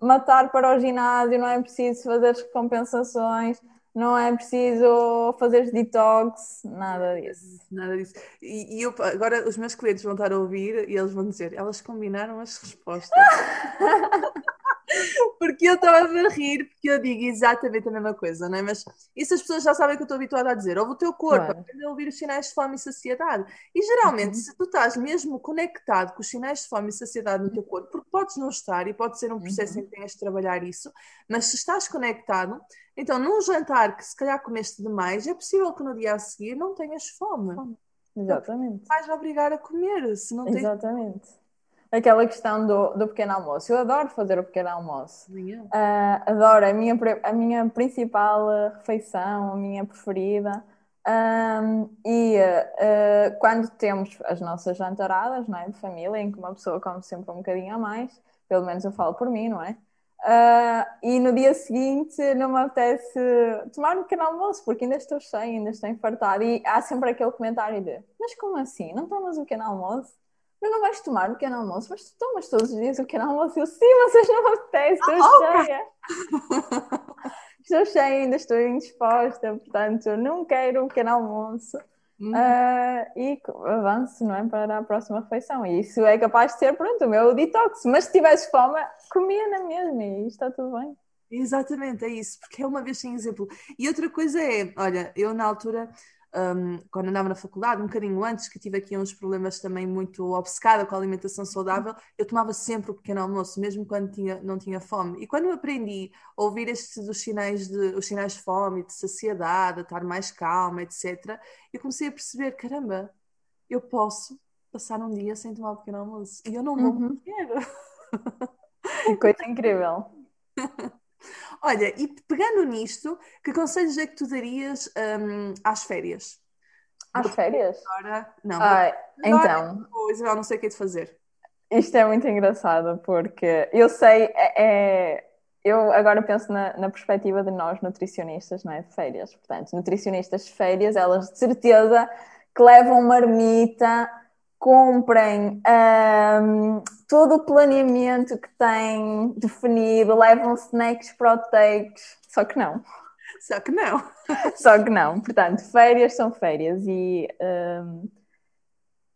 matar para o ginásio, não é preciso fazer compensações, não é preciso fazer detox, nada disso. Nada disso. E, e eu, agora os meus clientes vão estar a ouvir e eles vão dizer, elas combinaram as respostas. porque eu estava a rir, porque eu digo exatamente a mesma coisa, não é? Mas isso as pessoas já sabem que eu estou habituada a dizer. Ouve o teu corpo, claro. aprende a ouvir os sinais de fome e saciedade. E geralmente, uhum. se tu estás mesmo conectado com os sinais de fome e saciedade no teu corpo, porque podes não estar e pode ser um processo uhum. em que tenhas de trabalhar isso, mas se estás conectado, então num jantar que se calhar comeste demais, é possível que no dia a seguir não tenhas fome. fome. Exatamente. Vais obrigar a comer, se não tens... Exatamente aquela questão do, do pequeno almoço. Eu adoro fazer o pequeno almoço. Uh, adoro, a minha, a minha principal refeição, a minha preferida. Um, e uh, quando temos as nossas jantaradas não é, de família, em que uma pessoa come sempre um bocadinho a mais, pelo menos eu falo por mim, não é? Uh, e no dia seguinte não me apetece tomar um pequeno almoço porque ainda estou cheia, ainda estou infartada. E há sempre aquele comentário de: Mas como assim? Não tomas um pequeno almoço? mas não vais tomar o pequeno almoço, mas tu tomas todos os dias o pequeno almoço. Eu, sim, vocês não me apetecem, estou ah, cheia. estou cheia, ainda estou indisposta, portanto, não quero o pequeno almoço. Uhum. Uh, e avanço, não é? Para a próxima refeição. E isso é capaz de ser, pronto, o meu detox. Mas se tivesse fome, comia na mesma e está tudo bem. Exatamente, é isso, porque é uma vez sem exemplo. E outra coisa é, olha, eu na altura um, quando andava na faculdade, um bocadinho antes, que tive aqui uns problemas também muito obcecada com a alimentação saudável, eu tomava sempre o pequeno almoço, mesmo quando tinha, não tinha fome. E quando eu aprendi a ouvir estes os sinais de, os sinais de fome, de saciedade, a estar mais calma, etc., eu comecei a perceber, caramba, eu posso passar um dia sem tomar o pequeno almoço e eu não vou uhum. morrer. Que coisa incrível. Olha, e pegando nisto, que conselhos é que tu darias um, às férias? Às férias? Agora, não. Ah, então. Depois, eu não sei o que é de fazer. isto é muito engraçado porque eu sei, é, é eu agora penso na, na, perspectiva de nós nutricionistas, não é? De férias. Portanto, nutricionistas de férias, elas de certeza que levam marmita, comprem um, todo o planeamento que têm definido, levam snacks proteicos, só que não. Só que não. Só que não. Portanto, férias são férias e um,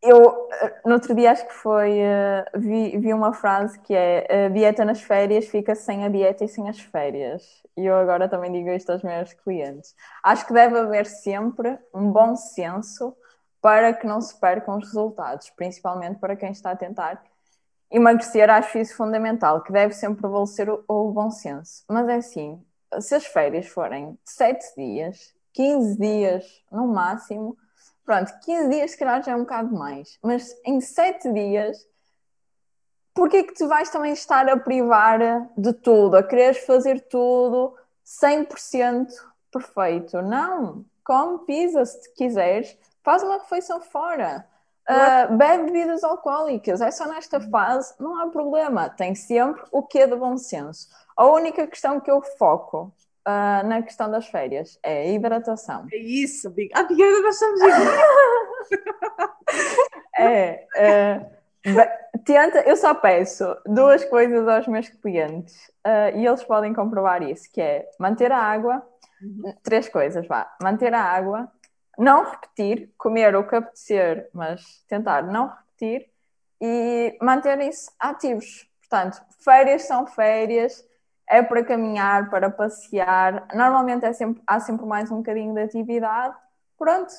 eu, no outro dia, acho que foi, uh, vi, vi uma frase que é: a dieta nas férias fica sem a dieta e sem as férias. E eu agora também digo isto aos meus clientes. Acho que deve haver sempre um bom senso para que não se percam os resultados, principalmente para quem está a tentar emagrecer. Acho isso fundamental, que deve sempre prevalecer o, o bom senso. Mas é assim: se as férias forem 7 dias, 15 dias no máximo Pronto, 15 dias se calhar já é um bocado mais, mas em 7 dias, porquê que tu vais também estar a privar de tudo, a quereres fazer tudo 100% perfeito? Não, come pizza se quiseres, faz uma refeição fora. Uh, bebe bebidas alcoólicas, é só nesta fase, não há problema, tem sempre o que de bom senso. A única questão que eu foco uh, na questão das férias é a hidratação. É isso, Big. Ah, Big, nós estamos é, é tenta, eu só peço duas coisas aos meus clientes uh, e eles podem comprovar isso, que é manter a água, uhum. três coisas, vá, manter a água, não repetir, comer o que apetecer, mas tentar não repetir e manterem-se ativos. Portanto, férias são férias, é para caminhar, para passear. Normalmente é sempre, há sempre mais um bocadinho de atividade. Pronto,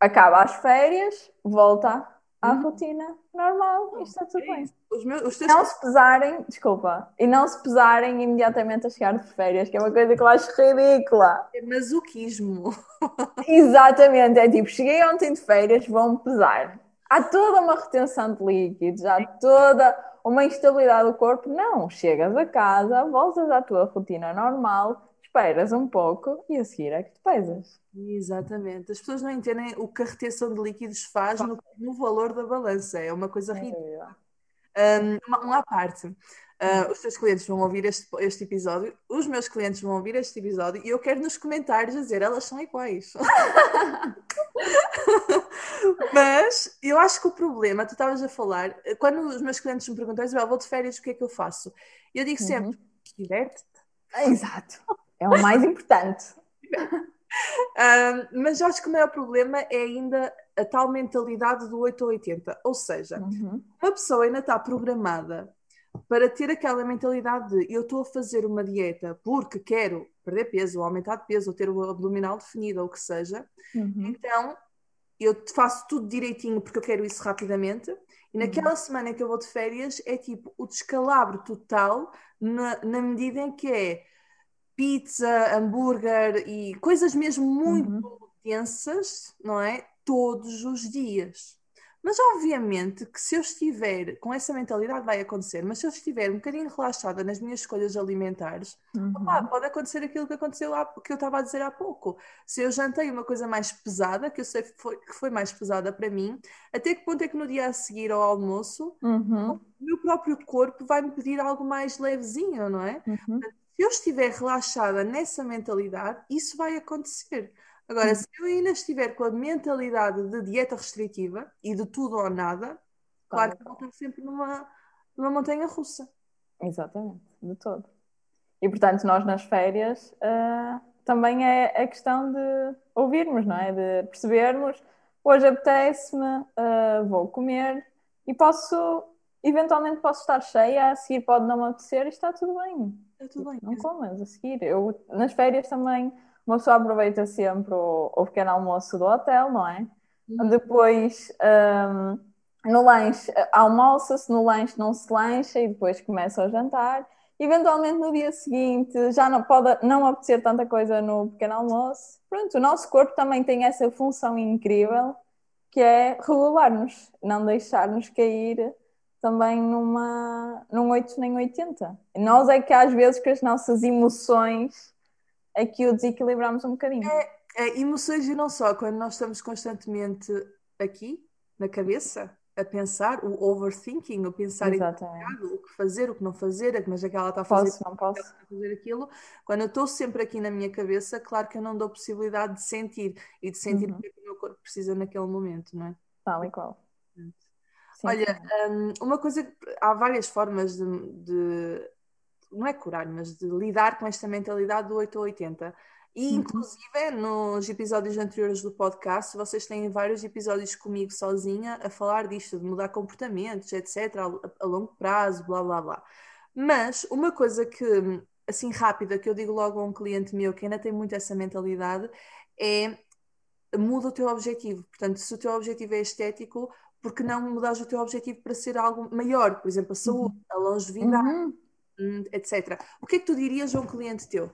acaba as férias, volta à hum. rotina normal e está tudo bem. Os meus, os teus... Não se pesarem, desculpa, e não se pesarem imediatamente a chegar de férias, que é uma coisa que eu acho ridícula. É masoquismo. Exatamente, é tipo, cheguei ontem de férias, vão pesar. Há toda uma retenção de líquidos, há toda uma instabilidade do corpo. Não, chegas a casa, voltas à tua rotina normal, esperas um pouco e a seguir é que te pesas. Exatamente. As pessoas não entendem o que a retenção de líquidos faz no, no valor da balança. É uma coisa ridícula. Um, uma, uma à parte. Uh, os teus clientes vão ouvir este, este episódio, os meus clientes vão ouvir este episódio e eu quero nos comentários dizer elas são iguais. Mas eu acho que o problema, tu estavas a falar, quando os meus clientes me perguntam, Isabel, vou de férias, o que é que eu faço? Eu digo sempre, uhum. diverte-te. Exato. É o mais importante. um, mas acho que o maior problema é ainda a tal mentalidade do 8 ou 80. Ou seja, uhum. uma pessoa ainda está programada para ter aquela mentalidade de eu estou a fazer uma dieta porque quero perder peso, ou aumentar de peso, ou ter o abdominal definido, ou o que seja, uhum. então eu faço tudo direitinho porque eu quero isso rapidamente. E naquela uhum. semana que eu vou de férias é tipo o descalabro total na, na medida em que é pizza, hambúrguer e coisas mesmo muito uhum. densas, não é? Todos os dias. Mas obviamente que se eu estiver com essa mentalidade vai acontecer, mas se eu estiver um bocadinho relaxada nas minhas escolhas alimentares, uhum. opa, pode acontecer aquilo que aconteceu há, que eu estava a dizer há pouco. Se eu jantei uma coisa mais pesada, que eu sei que foi, que foi mais pesada para mim, até que ponto é que no dia a seguir ao almoço uhum. o meu próprio corpo vai me pedir algo mais levezinho, não é? Uhum. Se eu estiver relaxada nessa mentalidade, isso vai acontecer. Agora, se eu ainda estiver com a mentalidade de dieta restritiva e de tudo ou nada, claro que vou estar sempre numa, numa montanha russa. Exatamente, de todo. E portanto, nós nas férias uh, também é a questão de ouvirmos, não é? De percebermos, hoje apetece-me, uh, vou comer e posso, eventualmente posso estar cheia, a seguir pode não me apetecer e está tudo bem. Está tudo bem. Não comas a seguir. Eu, nas férias também uma pessoa aproveita sempre o, o pequeno almoço do hotel, não é? Uhum. Depois, um, no lanche, almoça-se, no lanche não se lancha e depois começa o jantar. Eventualmente, no dia seguinte, já não pode não apetecer tanta coisa no pequeno almoço. Pronto, o nosso corpo também tem essa função incrível que é regular-nos, não deixar-nos cair também numa, num 8 nem 80. Nós é que às vezes com as nossas emoções é que o desequilibramos um bocadinho. É, é, emoções e não só, quando nós estamos constantemente aqui, na cabeça, a pensar, o overthinking, o pensar Exatamente. em o que fazer, o que não fazer, mas é que ela está a fazer, posso, não posso. a fazer aquilo. Quando eu estou sempre aqui na minha cabeça, claro que eu não dou possibilidade de sentir e de sentir uhum. o que, que o meu corpo precisa naquele momento, não é? Tal e qual. Sim, Olha, um, uma coisa, há várias formas de, de, não é curar, mas de lidar com esta mentalidade do 8 ou 80. E, uhum. inclusive, nos episódios anteriores do podcast, vocês têm vários episódios comigo sozinha a falar disto, de mudar comportamentos, etc., a, a longo prazo, blá blá blá. Mas uma coisa que, assim, rápida, que eu digo logo a um cliente meu que ainda tem muito essa mentalidade, é muda o teu objetivo. Portanto, se o teu objetivo é estético, porque não mudares o teu objetivo para ser algo maior? Por exemplo, a saúde, uhum. a longevidade, uhum. Hum, etc. O que é que tu dirias a um cliente teu?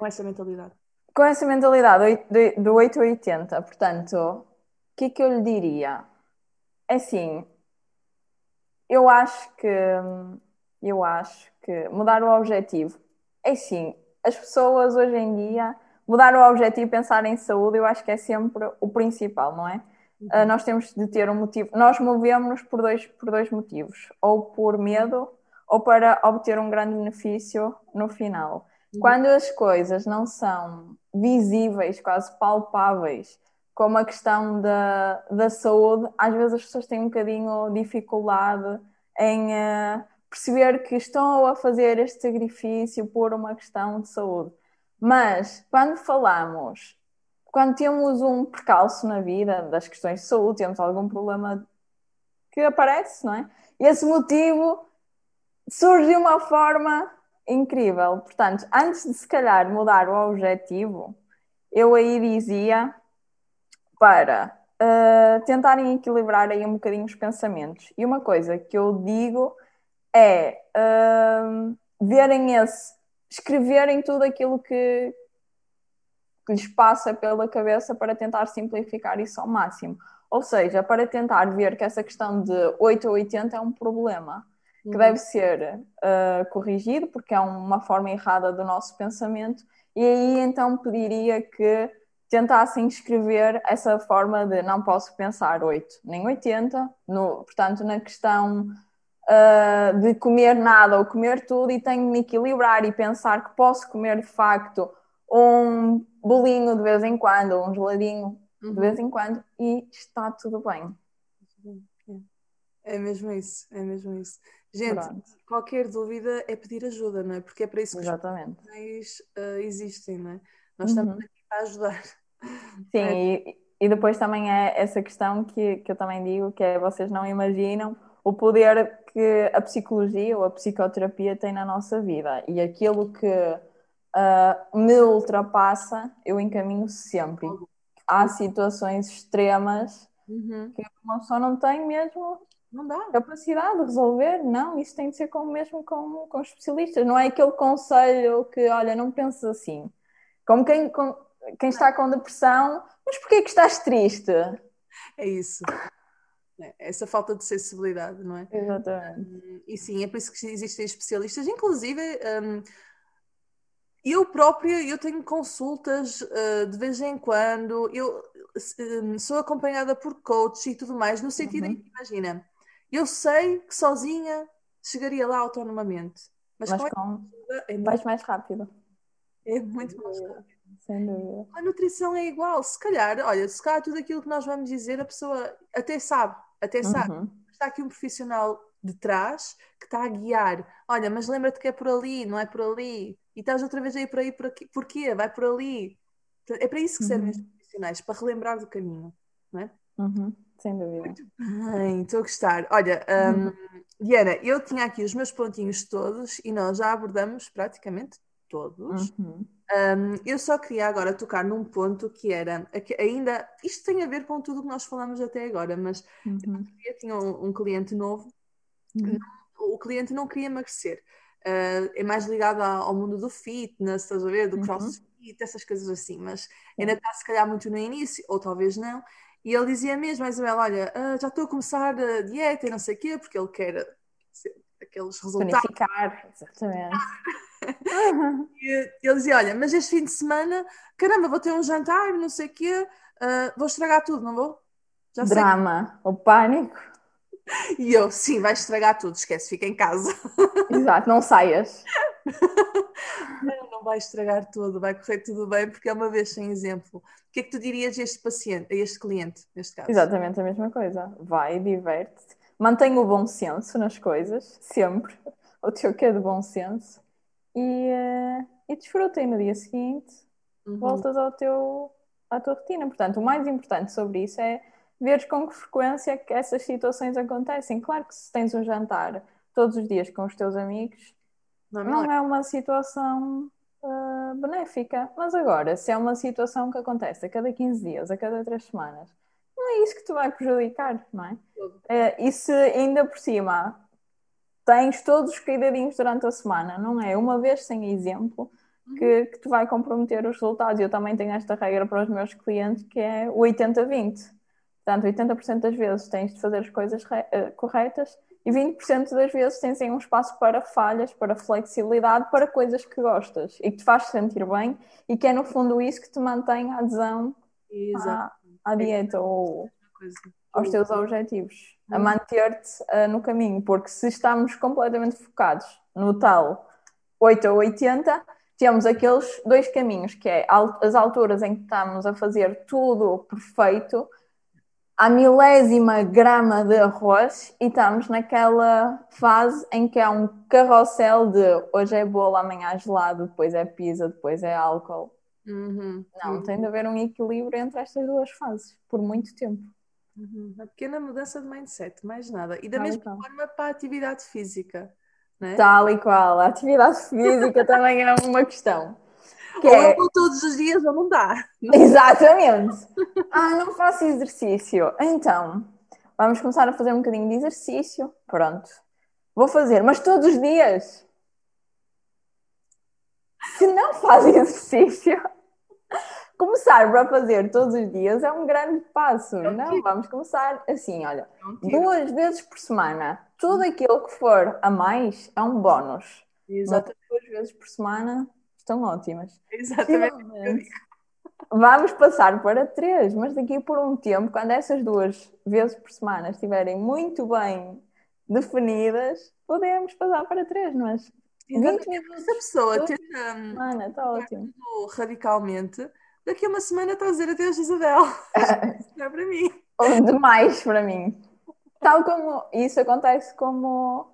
com essa mentalidade? Com essa mentalidade do 880, portanto, o que é que eu lhe diria? É assim, eu acho que eu acho que mudar o objetivo é sim, as pessoas hoje em dia mudar o objetivo e pensar em saúde, eu acho que é sempre o principal, não é? Uhum. Uh, nós temos de ter um motivo. Nós movemos-nos por dois, por dois motivos: ou por medo, ou para obter um grande benefício no final. Quando as coisas não são visíveis, quase palpáveis, como a questão da, da saúde, às vezes as pessoas têm um bocadinho dificuldade em uh, perceber que estão a fazer este sacrifício por uma questão de saúde. Mas quando falamos, quando temos um percalço na vida das questões de saúde, temos algum problema que aparece, não é? E esse motivo surge de uma forma incrível. Portanto, antes de se calhar mudar o objetivo, eu aí dizia para uh, tentarem equilibrar aí um bocadinho os pensamentos. E uma coisa que eu digo é uh, verem esse, escreverem tudo aquilo que, que lhes passa pela cabeça para tentar simplificar isso ao máximo. Ou seja, para tentar ver que essa questão de 8 a 80 é um problema que deve ser uh, corrigido, porque é uma forma errada do nosso pensamento, e aí então pediria que tentassem escrever essa forma de não posso pensar 8 nem 80, no, portanto, na questão uh, de comer nada ou comer tudo, e tenho de me equilibrar e pensar que posso comer de facto um bolinho de vez em quando, ou um geladinho uhum. de vez em quando, e está tudo bem. É mesmo isso, é mesmo isso. Gente, Pronto. qualquer dúvida é pedir ajuda, não é? Porque é para isso que Exatamente. os profissionais uh, existem, não é? Nós estamos uhum. aqui para ajudar. Sim, é. e, e depois também é essa questão que, que eu também digo, que é vocês não imaginam o poder que a psicologia ou a psicoterapia tem na nossa vida e aquilo que uh, me ultrapassa, eu encaminho sempre. Há situações extremas uhum. que uma pessoa não tem mesmo não dá. Capacidade de resolver, não, isso tem de ser com, mesmo com, com especialistas, não é aquele conselho que, olha, não penses assim. Como quem, com, quem está com depressão, mas porquê que estás triste? É isso. É, essa falta de sensibilidade, não é? Exatamente. Um, e sim, é por isso que existem especialistas, inclusive. Um, eu própria, eu tenho consultas uh, de vez em quando, eu um, sou acompanhada por coach e tudo mais, no sentido uhum. em que, imagina, eu sei que sozinha chegaria lá autonomamente. Mas, mas com, é muito... mais rápido. É muito mais rápido. Sem dúvida. A nutrição é igual. Se calhar, olha, se calhar tudo aquilo que nós vamos dizer, a pessoa até sabe, até sabe. Uhum. Está aqui um profissional de trás que está a guiar. Olha, mas lembra-te que é por ali, não é por ali. E estás outra vez aí por aí, por aqui. Porquê? Vai por ali. É para isso que servem uhum. os profissionais, para relembrar do caminho, não é? Uhum. Sem dúvida. Muito bem, estou a gostar. Olha, um, uhum. Diana, eu tinha aqui os meus pontinhos todos e nós já abordamos praticamente todos. Uhum. Um, eu só queria agora tocar num ponto que era ainda isto tem a ver com tudo o que nós falamos até agora, mas uhum. eu tinha um, um cliente novo uhum. o cliente não queria emagrecer. Uh, é mais ligado ao mundo do fitness, estás a ver? Do uhum. crossfit, essas coisas assim, mas ainda está se calhar muito no início, ou talvez não. E ele dizia mesmo, a Isabel, olha, uh, já estou a começar a dieta e não sei o quê, porque ele quer aqueles resultados. Planificar, exatamente. e ele dizia, olha, mas este fim de semana, caramba, vou ter um jantar, não sei o quê, uh, vou estragar tudo, não vou? Já sei Drama, o pânico. E eu, sim, vai estragar tudo, esquece, fica em casa. Exato, não saias. Não, não vai estragar tudo, vai correr tudo bem, porque é uma vez sem exemplo. O que é que tu dirias a este paciente, a este cliente, neste caso? Exatamente a mesma coisa. Vai, diverte-te. Mantenha o bom senso nas coisas, sempre. O teu que é de bom senso. E, eh, e desfruta. E no dia seguinte Uhum. voltas ao teu, à tua rotina. Portanto, o mais importante sobre isso é veres com que frequência que essas situações acontecem. Claro que se tens um jantar todos os dias com os teus amigos, Não, não não é. é uma situação ah, benéfica. Mas agora, se é uma situação que acontece a cada 15 dias, a cada 3 semanas, não é isso que te vai prejudicar, não é? Eh, e se ainda por cima tens todos os cuidadinhos durante a semana, não é? Uma vez sem exemplo que, que te vai comprometer os resultados. Eu também tenho esta regra para os meus clientes que é o 80-20. Portanto, 80% das vezes tens de fazer as coisas eh, corretas e 20% das vezes tens aí um espaço para falhas, para flexibilidade, para coisas que gostas e que te faz sentir bem e que é no fundo isso que te mantém a adesão à, à dieta ou coisa. aos teus objetivos, a Uhum. manter-te ah, no caminho, porque se estamos completamente focados no tal 8 ou 80, temos aqueles dois caminhos, que é as alturas em que estamos a fazer tudo perfeito, à milésima grama de arroz, e estamos naquela fase em que há um carrossel de hoje é bolo, amanhã é gelado, depois é pizza, depois é álcool. Uhum. Não, tem de haver um equilíbrio entre estas duas fases, por muito tempo. Uhum. Uma pequena mudança de mindset, mais nada. E da Tal mesma forma para a atividade física. Né? Tal e qual. A atividade física também é uma questão. Que Ou é- eu vou todos os dias ou não dá. Exatamente. Ah, não faço exercício. Então, vamos começar a fazer um bocadinho de exercício. Pronto. Vou fazer, mas todos os dias. Se não faz exercício, começar para fazer todos os dias é um grande passo. É um Não, tiro. vamos começar assim, olha. Duas vezes por semana. Tudo aquilo que for a mais é um bónus. Exato- Duas vezes por semana estão ótimas. Exatamente. Vamos passar para três, mas daqui por um tempo, quando essas duas vezes por semana estiverem muito bem definidas, podemos passar para três, mas 20 Exatamente. minutos Se a pessoa tenta hum, semana, está ótimo. radicalmente, daqui a uma semana está a dizer adeus, Isabel. Não é para mim. Ou demais para mim. Tal como isso acontece como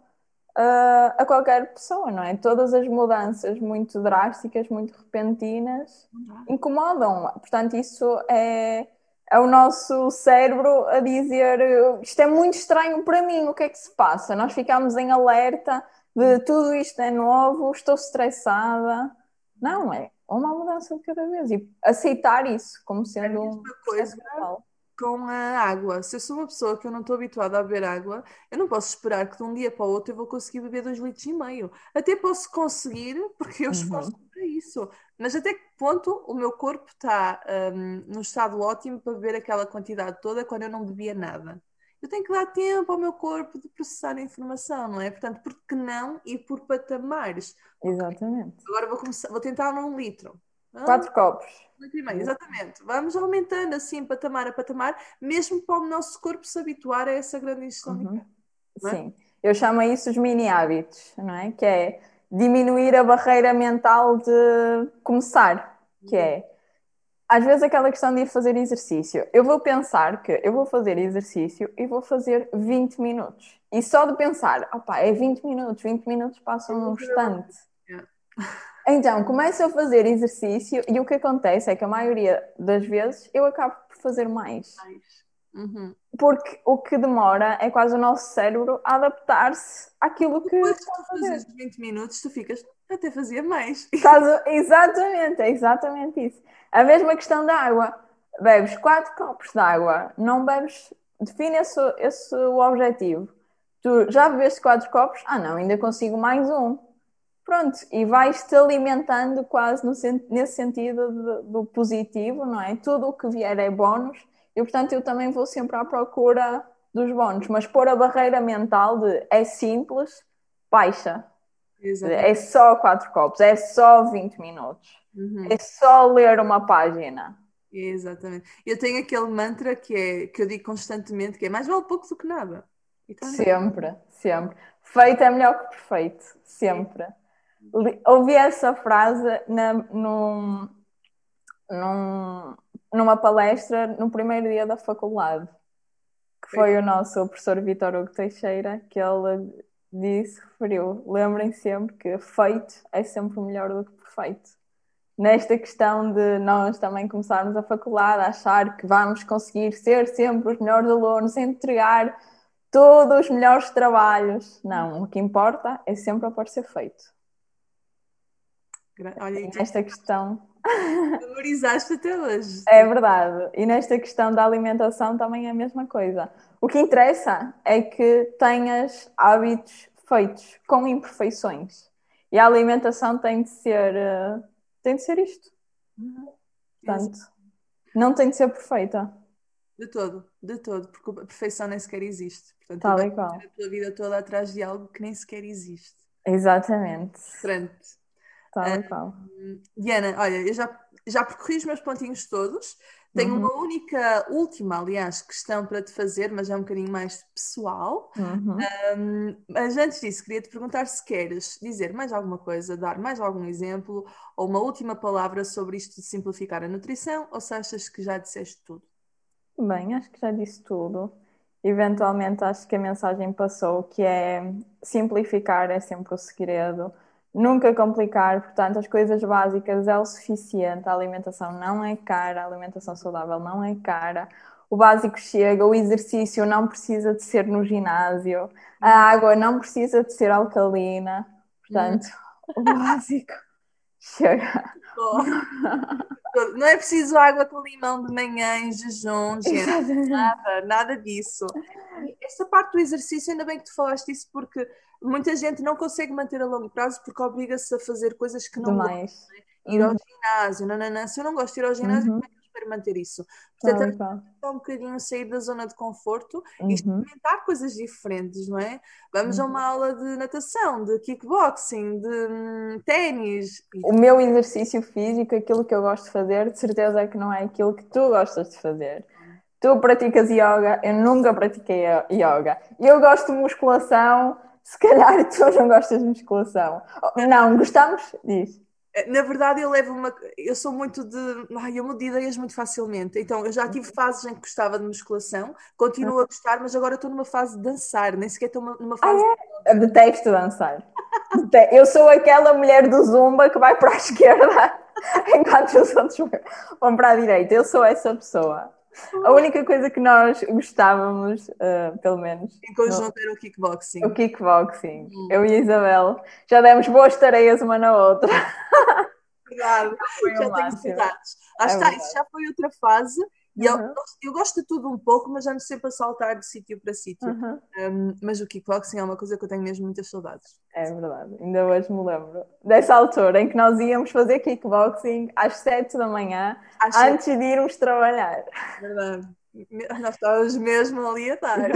ah, a qualquer pessoa, não é? Todas as mudanças muito drásticas, muito repentinas, incomodam. Portanto, isso é, é o nosso cérebro a dizer isto é muito estranho para mim, o que é que se passa? Nós ficamos em alerta de tudo isto é novo, estou estressada. Não, é uma mudança de cada vez e aceitar isso como sendo um mesma coisa. normal. Com a água. Se eu sou uma pessoa que eu não estou habituada a beber água, eu não posso esperar que de um dia para o outro eu vou conseguir beber dois litros e meio. Até posso conseguir, porque eu Uhum. esforço para isso. Mas até que ponto o meu corpo está num estado ótimo para beber aquela quantidade toda quando eu não bebia nada? Eu tenho que dar tempo ao meu corpo de processar a informação, não é? Portanto, por que não ir por patamares? Exatamente. Agora vou começar, vou tentar num litro. Ah, Quatro copos. Bem, exatamente. Vamos aumentando assim, patamar a patamar, mesmo para o nosso corpo se habituar a essa grande ingestão de Uhum. não é? Sim. Eu chamo isso os mini hábitos, não é? Que é diminuir a barreira mental de começar, que é às vezes aquela questão de ir fazer exercício. Eu vou pensar que eu vou fazer exercício e vou fazer 20 minutos. E só de pensar, opá, é 20 minutos, 20 minutos passam num instante. Yeah. Então, começo a fazer exercício e o que acontece é que a maioria das vezes eu acabo por fazer mais. Uhum. Porque o que demora é quase o nosso cérebro a adaptar-se àquilo que Depois de está a fazer. fazes 20 minutos, tu ficas, até fazia mais. Estás Exatamente, é exatamente isso. A mesma questão da água. Bebes quatro copos de água, não bebes. Define esse, esse o objetivo. Tu já bebeste quatro copos? Ah, não, ainda consigo mais um. Pronto, e vais-te alimentando quase no nesse sentido de- do positivo, não é? Tudo o que vier é bónus, e portanto eu também vou sempre à procura dos bónus, mas pôr a barreira mental de é simples, baixa. Exatamente. É só quatro copos, é só 20 minutos, Uhum. é só ler uma página. Exatamente. Eu tenho aquele mantra que, é, que eu digo constantemente, que é mais vale pouco do que nada. Então, sempre, sempre. Feito é melhor que perfeito, sempre. Ouvi essa frase na, num, num, numa palestra no primeiro dia da faculdade, que foi o nosso professor Vitor Hugo Teixeira, que ele disse, referiu, lembrem sempre que feito é sempre melhor do que perfeito. Nesta questão de nós também começarmos a faculdade a achar que vamos conseguir ser sempre os melhores alunos, entregar todos os melhores trabalhos. Não, o que importa é sempre o ser feito. Olha, nesta questão. Memorizaste até hoje. É verdade. E nesta questão da alimentação também é a mesma coisa. O que interessa é que tenhas hábitos feitos com imperfeições. E a alimentação tem de ser, uh, tem de ser isto. Uhum. Portanto, não tem de ser perfeita. De todo, de todo, porque a perfeição nem sequer existe. Portanto, Tal e qual. a tua vida toda atrás de algo que nem sequer existe. Exatamente. Pronto. Tal e qual. Diana, olha, eu já, já percorri os meus pontinhos todos. Tenho uhum. uma única, última, aliás, questão para te fazer, mas é um bocadinho mais pessoal. Uhum. Um, mas antes disso, queria te perguntar se queres dizer mais alguma coisa, dar mais algum exemplo ou uma última palavra sobre isto de simplificar a nutrição ou se achas que já disseste tudo? Bem, acho que já disse tudo. Eventualmente, acho que a mensagem passou, que é simplificar é sempre o segredo nunca complicar, portanto, as coisas básicas é o suficiente. A alimentação não é cara, a alimentação saudável não é cara. O básico chega, o exercício não precisa de ser no ginásio, a água não precisa de ser alcalina, portanto, o básico chega. Não é preciso água com limão de manhã em jejum, gente. Nada, nada disso. Essa parte do exercício, ainda bem que tu falaste isso, porque muita gente não consegue manter a longo prazo porque obriga-se a fazer coisas que não Demais. gostam. Né? Ir uhum. ao ginásio, não, não, não. se eu não gosto de ir ao ginásio, uhum. como é que eu espero manter isso? Portanto, ah, é um bocadinho sair da zona de conforto uhum. e experimentar coisas diferentes, não é? Vamos a uma uhum. aula de natação, de kickboxing, de hum, ténis. O meu exercício físico, aquilo que eu gosto de fazer, de certeza é que não é aquilo que tu gostas de fazer. Tu praticas yoga, eu nunca pratiquei yoga. Eu gosto de musculação, se calhar tu não gostas de musculação. Não, gostamos? Diz. Na verdade, eu levo uma. Eu sou muito de. Ai, eu mudo de ideias muito facilmente. Então, eu já tive fases em que gostava de musculação, continuo a gostar, mas agora estou numa fase de dançar, nem sequer estou numa fase. Ah, é? Eu detesto dançar. Eu sou aquela mulher do Zumba que vai para a esquerda enquanto os outros vão para a direita. Eu sou essa pessoa. A única coisa que nós gostávamos, uh, pelo menos. Em conjunto no... era o kickboxing. O kickboxing. Hum. Eu e a Isabel já demos boas tareias uma na outra. Obrigada. Já tenho saudades. Lá é está, isso já foi outra fase e uhum. eu, eu, gosto de tudo um pouco, mas ando sempre a saltar de sítio para sítio. Uhum. Um, mas o kickboxing é uma coisa que eu tenho mesmo muitas saudades. É verdade, ainda hoje me lembro dessa altura em que nós íamos fazer kickboxing às 7 da manhã, às antes 7. de irmos trabalhar. Verdade. Nós estávamos mesmo ali a dar.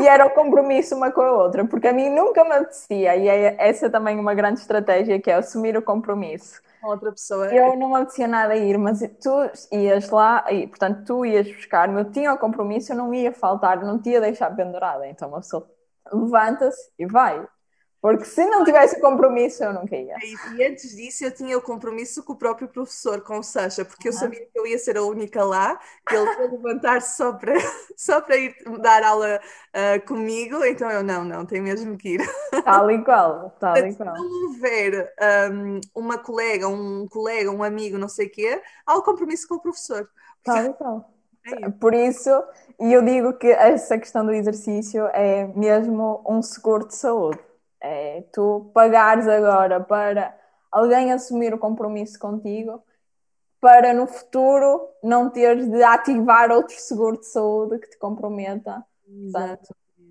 e era o compromisso uma com a outra, porque a mim nunca me apetecia, e é essa também uma grande estratégia que é assumir o compromisso outra pessoa. Eu não me apetecia nada a ir, mas tu ias lá, e, portanto, tu ias buscar-me, eu tinha o compromisso, eu não ia faltar, não te ia deixar pendurada. Então uma pessoa levanta-se e vai. Porque se não tivesse compromisso, eu nunca ia. E, antes disso, eu tinha o compromisso com o próprio professor, com o Sasha, porque eu sabia que eu ia ser a única lá, que ele ia levantar-se só para, só para ir dar aula uh, comigo, então eu não, não, tenho mesmo que ir. Tal e qual, tal e qual. Se não houver um, uma colega, um colega, um amigo, não sei o quê, há o compromisso com o professor. Tal e qual. É Por isso, e eu digo que essa questão do exercício é mesmo um seguro de saúde é tu pagares agora para alguém assumir o compromisso contigo para no futuro não teres de ativar outro seguro de saúde que te comprometa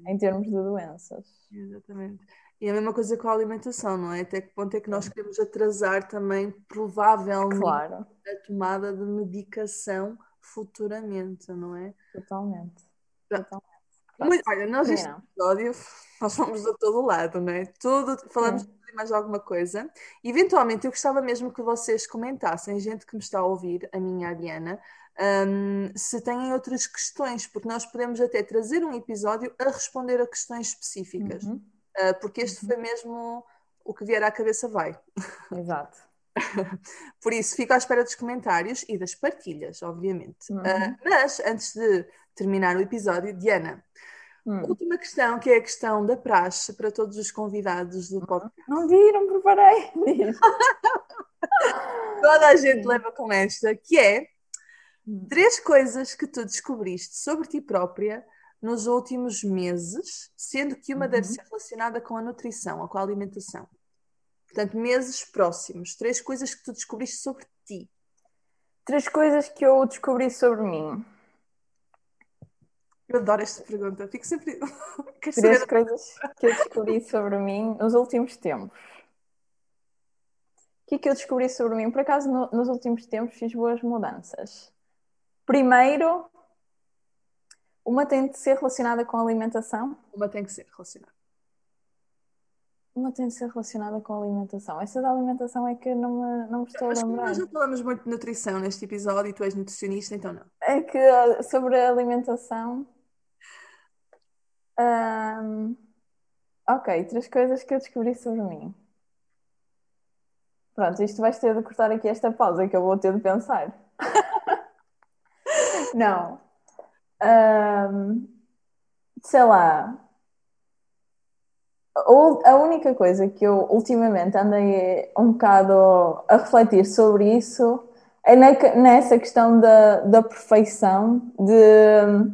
em termos de doenças. Exatamente. E a mesma coisa com a alimentação, não é? Até que ponto é que nós queremos atrasar também, provavelmente, claro. a tomada de medicação futuramente, não é? Totalmente. Totalmente. Muito, olha, nós este episódio nós fomos de todo lado, não é? Tudo, falamos de mais alguma coisa. Eventualmente, eu gostava mesmo que vocês comentassem, gente que me está a ouvir, a minha a Diana, um, se têm outras questões, porque nós podemos até trazer um episódio a responder a questões específicas, uhum. uh, porque este uhum. foi mesmo o que vier à cabeça vai. Exato. Por isso, fico à espera dos comentários e das partilhas, obviamente. Uhum. Uh, mas, antes de terminar o episódio, Diana, hum. última questão, que é a questão da praxe para todos os convidados do podcast. Não viram, preparei. Toda a gente leva com esta, que é hum. três coisas que tu descobriste sobre ti própria nos últimos meses, sendo que uma uhum. deve ser relacionada com a nutrição ou com a alimentação. Portanto, meses próximos. Três coisas que tu descobriste sobre ti. Três coisas que eu descobri sobre mim. Eu adoro esta pergunta. Fico sempre. Três saber... coisas que eu descobri sobre mim nos últimos tempos. O que é que eu descobri sobre mim? Por acaso, no, nos últimos tempos fiz boas mudanças. Primeiro, uma tem de ser relacionada com a alimentação. Uma tem que ser relacionada. Uma tem de ser relacionada com a alimentação. Essa da alimentação é que não me, não me estou a lembrar. Nós já falamos muito de nutrição neste episódio e tu és nutricionista, então não. É que ah, sobre a alimentação. ok, três coisas que eu descobri sobre mim. Pronto, isto vais ter de cortar aqui esta pausa que eu vou ter de pensar. não. sei lá, a única coisa que eu ultimamente andei um bocado a refletir sobre isso é nessa questão da, da perfeição, de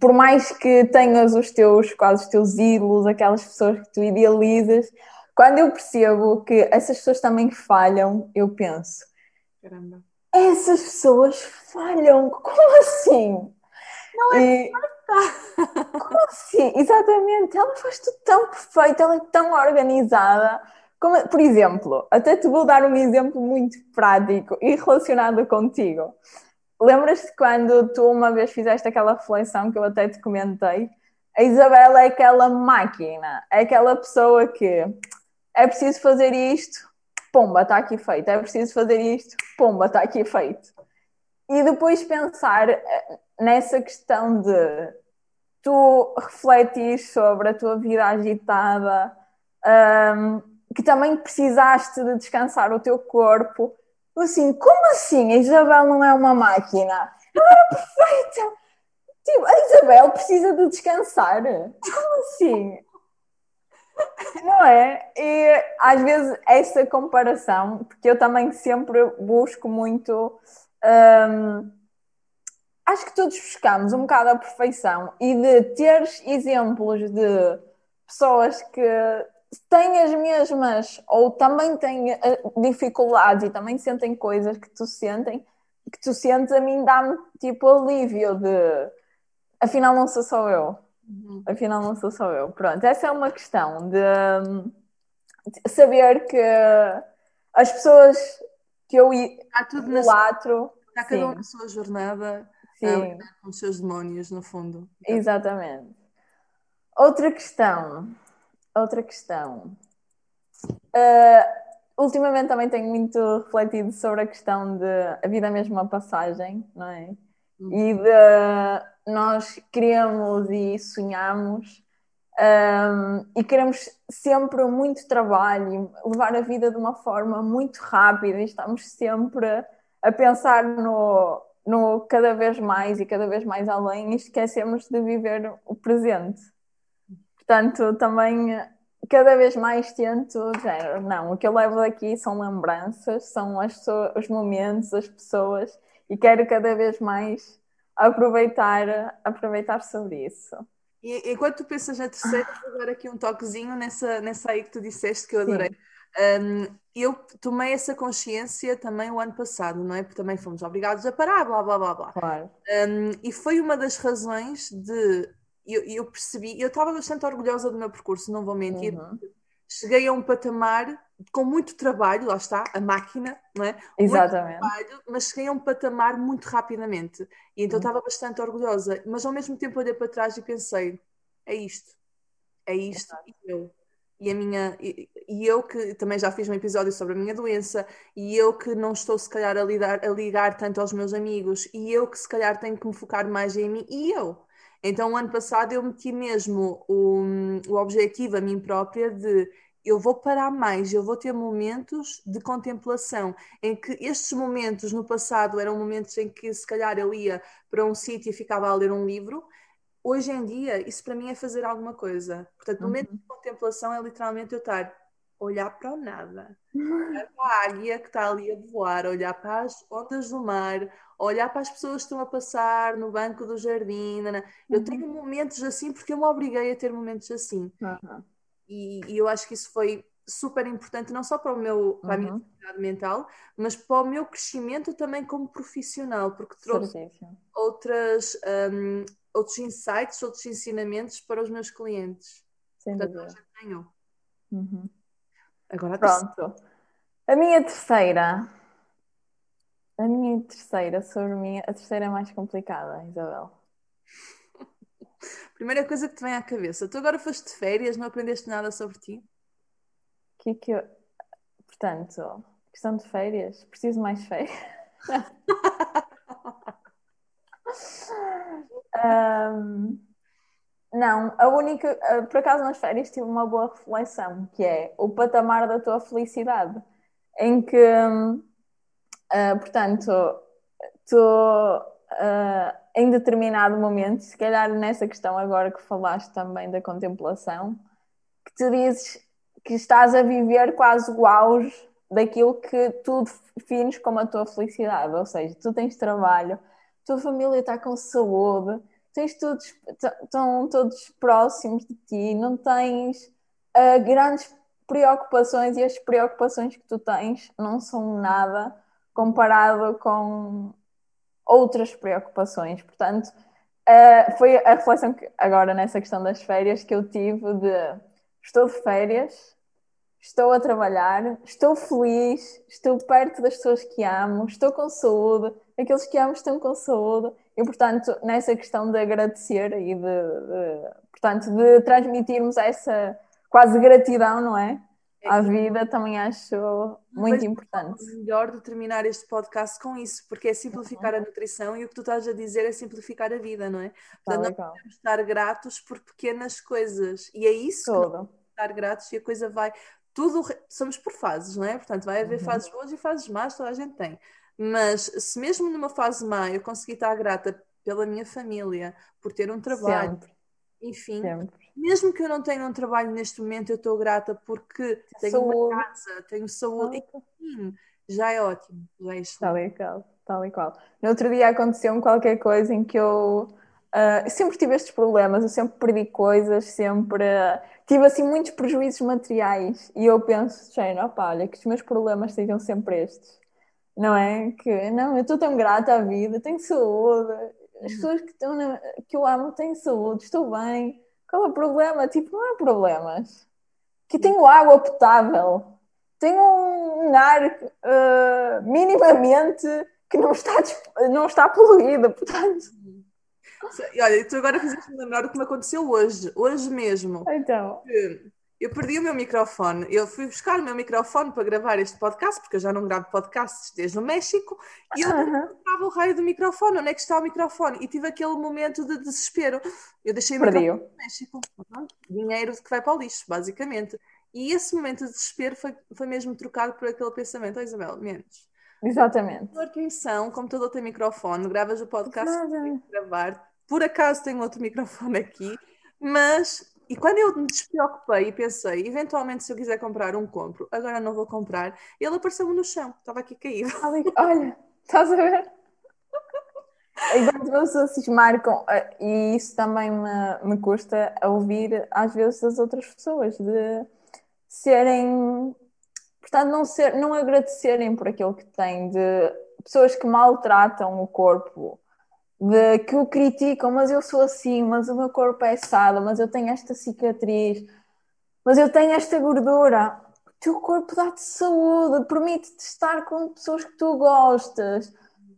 por mais que tenhas os teus, quase os teus ídolos, aquelas pessoas que tu idealizas, quando eu percebo que essas pessoas também falham, eu penso: caramba, essas pessoas falham, como assim? Não é e... Como assim? Exatamente, ela faz tudo tão perfeito, ela é tão organizada. Como, por exemplo, até te vou dar um exemplo muito prático e relacionado contigo. Lembras-te quando tu uma vez fizeste aquela reflexão que eu até te comentei? A Isabela é aquela máquina, é aquela pessoa que é preciso fazer isto, pomba, está aqui feito. É preciso fazer isto, pomba, está aqui feito. E depois pensar eh, nessa questão de tu refletis sobre a tua vida agitada, um, que também precisaste de descansar o teu corpo. Assim, como assim? A Isabel não é uma máquina? Ela era perfeita! Tipo, a Isabel precisa de descansar. Como assim? Não é? E às vezes essa comparação, porque eu também sempre busco muito. Um, acho que todos buscamos um bocado a perfeição e de teres exemplos de pessoas que têm as mesmas ou também têm eh, dificuldades e também sentem coisas que tu sentem que tu sentes a mim dá-me tipo alívio de afinal não sou só eu. Uhum. afinal não sou só eu. Pronto essa é uma questão de, de saber que as pessoas que eu idolatro está cada um na sua jornada Sim. com os seus demónios, no fundo. Exatamente. Outra questão. Outra questão. Uh, ultimamente também tenho muito refletido sobre a questão de a vida é mesmo uma passagem, não é? Uhum. E de nós queremos e sonhamos um, e queremos sempre muito trabalho levar a vida de uma forma muito rápida e estamos sempre a pensar no no cada vez mais e cada vez mais além e esquecemos de viver o presente. Portanto, também cada vez mais tento, género, não, o que eu levo daqui são lembranças, são as, os momentos, as pessoas e quero cada vez mais aproveitar, aproveitar sobre isso. E enquanto tu pensas na terceira, vou dar aqui um toquezinho nessa, nessa aí que tu disseste que eu adorei. Sim. Um, eu tomei essa consciência também o ano passado, não é? Porque também fomos obrigados a parar, blá blá blá blá. Claro. Um, e foi uma das razões de. Eu, eu percebi, eu estava bastante orgulhosa do meu percurso, não vou mentir. Uhum. Cheguei a um patamar com muito trabalho, lá está, a máquina, não é? Exatamente. Trabalho, mas cheguei a um patamar muito rapidamente. E então uhum. estava bastante orgulhosa. Mas ao mesmo tempo olhei para trás e pensei: é isto, é isto, Exato. e eu. E, a minha, e, e, eu que também já fiz um episódio sobre a minha doença, e eu que não estou se calhar a, lidar, a ligar tanto aos meus amigos, e eu que se calhar tenho que me focar mais em mim, e eu. Então, o ano passado eu meti mesmo o, o objetivo a mim própria de eu vou parar mais, eu vou ter momentos de contemplação, em que estes momentos no passado eram momentos em que se calhar eu ia para um sítio e ficava a ler um livro. Hoje em dia, isso para mim é fazer alguma coisa. Portanto, o momento uhum. de contemplação é literalmente eu estar a olhar para o nada, olhar para a águia que está ali a voar, olhar para as ondas do mar, olhar para as pessoas que estão a passar no banco do jardim. Eu uhum. tenho momentos assim porque eu me obriguei a ter momentos assim. Uhum. E, e, eu acho que isso foi super importante, não só para, o meu, para a minha uhum. sanidade mental, mas para o meu crescimento também como profissional, porque trouxe outras, um, outros insights, outros ensinamentos para os meus clientes. Sem Portanto, já tenho. Uhum. Agora Pronto. A minha terceira. A minha terceira sobre mim, a terceira é mais complicada, Isabel. Primeira coisa que te vem à cabeça. Tu agora foste de férias, não aprendeste nada sobre ti? O que é que eu. Portanto, questão de férias, preciso mais férias. um, não, a única. Por acaso nas férias tive uma boa reflexão, que é o patamar da tua felicidade. Em que, uh, portanto, tu. Uh, em determinado momento, se calhar nessa questão agora que falaste também da contemplação, que tu dizes que estás a viver quase o auge daquilo que tu defines como a tua felicidade, ou seja, tu tens trabalho, tua família está com saúde, tens todos, estão todos próximos de ti, não tens uh, grandes preocupações e as preocupações que tu tens não são nada comparado com outras preocupações. Portanto, uh, foi a reflexão que, agora nessa questão das férias que eu tive de estou de férias, estou a trabalhar, estou feliz, estou perto das pessoas que amo, estou com saúde, aqueles que amo estão com saúde. E, portanto, nessa questão de agradecer e de, de portanto, de transmitirmos essa quase gratidão, não é? à vida também acho muito importante. melhor de terminar este podcast com isso, porque é simplificar a nutrição e o que tu estás a dizer é simplificar a vida, não é? Portanto, tá não podemos estar gratos por pequenas coisas e é isso Tudo. que estar gratos e a coisa vai. Tudo somos por fases, não é? Portanto, vai haver uhum. fases boas e fases más, toda a gente tem. Mas se mesmo numa fase má eu conseguir estar grata pela minha família, por ter um trabalho, Sempre. enfim, Sempre mesmo que eu não tenha um trabalho neste momento, eu estou grata porque tenho saúde. uma casa, tenho saúde, enfim, já é ótimo. Já é tal e qual, tal e qual. No outro dia aconteceu-me qualquer coisa em que eu uh, sempre tive estes problemas, eu sempre perdi coisas, sempre uh, tive assim muitos prejuízos materiais e eu penso, Shane, opa, olha, que os meus problemas sejam sempre estes. Não é? Que não, eu estou tão grata à vida, tenho saúde, as uhum. pessoas que, estão na, que eu amo têm saúde, estou bem qual é o problema? Tipo, não há problemas. Que tenho água potável, tenho um ar uh, minimamente que não está, não está poluído, portanto. Olha, tu agora fizeste-me lembrar o que me aconteceu hoje, hoje mesmo. Então. Eu perdi o meu microfone. Eu fui buscar o meu microfone para gravar este podcast, porque eu já não gravo podcasts desde o México, e eu não estava o raio do microfone. Onde é que está o microfone? E tive aquele momento de desespero. Eu deixei o microfone no México. Dinheiro que vai para o lixo, basicamente. E esse momento de desespero foi, foi mesmo trocado por aquele pensamento. Oh, Isabel, menos. Exatamente. Atenção, o computador tem microfone, gravas o podcast, gravar. Por acaso tenho outro microfone aqui, mas e quando eu me despreocupei e pensei, eventualmente, se eu quiser comprar um, compro, agora não vou comprar, ele apareceu-me no chão, estava aqui caído. Olha, estás a ver? Enquanto as pessoas se marcam, eh, e isso também me, me custa ouvir às vezes das outras pessoas, de serem, portanto, não, ser, não agradecerem por aquilo que têm, de pessoas que maltratam o corpo, de que o criticam, mas eu sou assim, mas o meu corpo é assado, mas eu tenho esta cicatriz, mas eu tenho esta gordura. teu corpo dá-te saúde, permite-te estar com pessoas que tu gostas,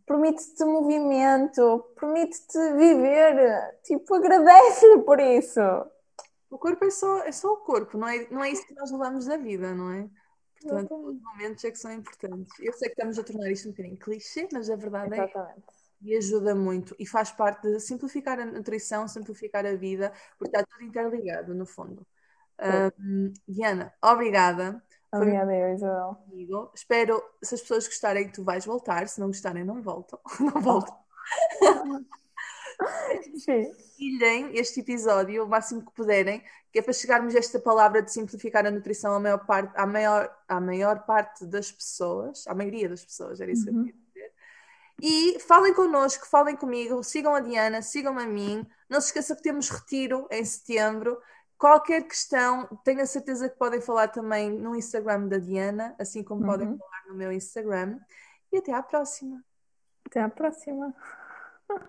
permite-te movimento, permite-te viver. Tipo, agradece por isso. O corpo é só, é só o corpo, não é, não é isso que nós levamos da vida, não é? Portanto, os momentos é que são importantes. Eu sei que estamos a tornar isto um bocadinho clichê, mas a verdade é Exatamente. é e ajuda muito e faz parte de simplificar a nutrição, simplificar a vida, porque está tudo interligado no fundo. Um, Diana, obrigada. Obrigada, eu, Isabel. Comigo. Espero, se as pessoas gostarem, tu vais voltar. Se não gostarem, não voltam. Não voltam. Partilhem este episódio o máximo que puderem, que é para chegarmos a esta palavra de simplificar a nutrição à maior parte, à maior, à maior parte das pessoas, à maioria das pessoas, era isso uhum. que eu queria dizer. E falem connosco, falem comigo, sigam a Diana, sigam a mim. Não se esqueça que temos retiro em setembro. Qualquer questão, tenho a certeza que podem falar também no Instagram da Diana, assim como uhum. podem falar no meu Instagram. E até à próxima. Até à próxima.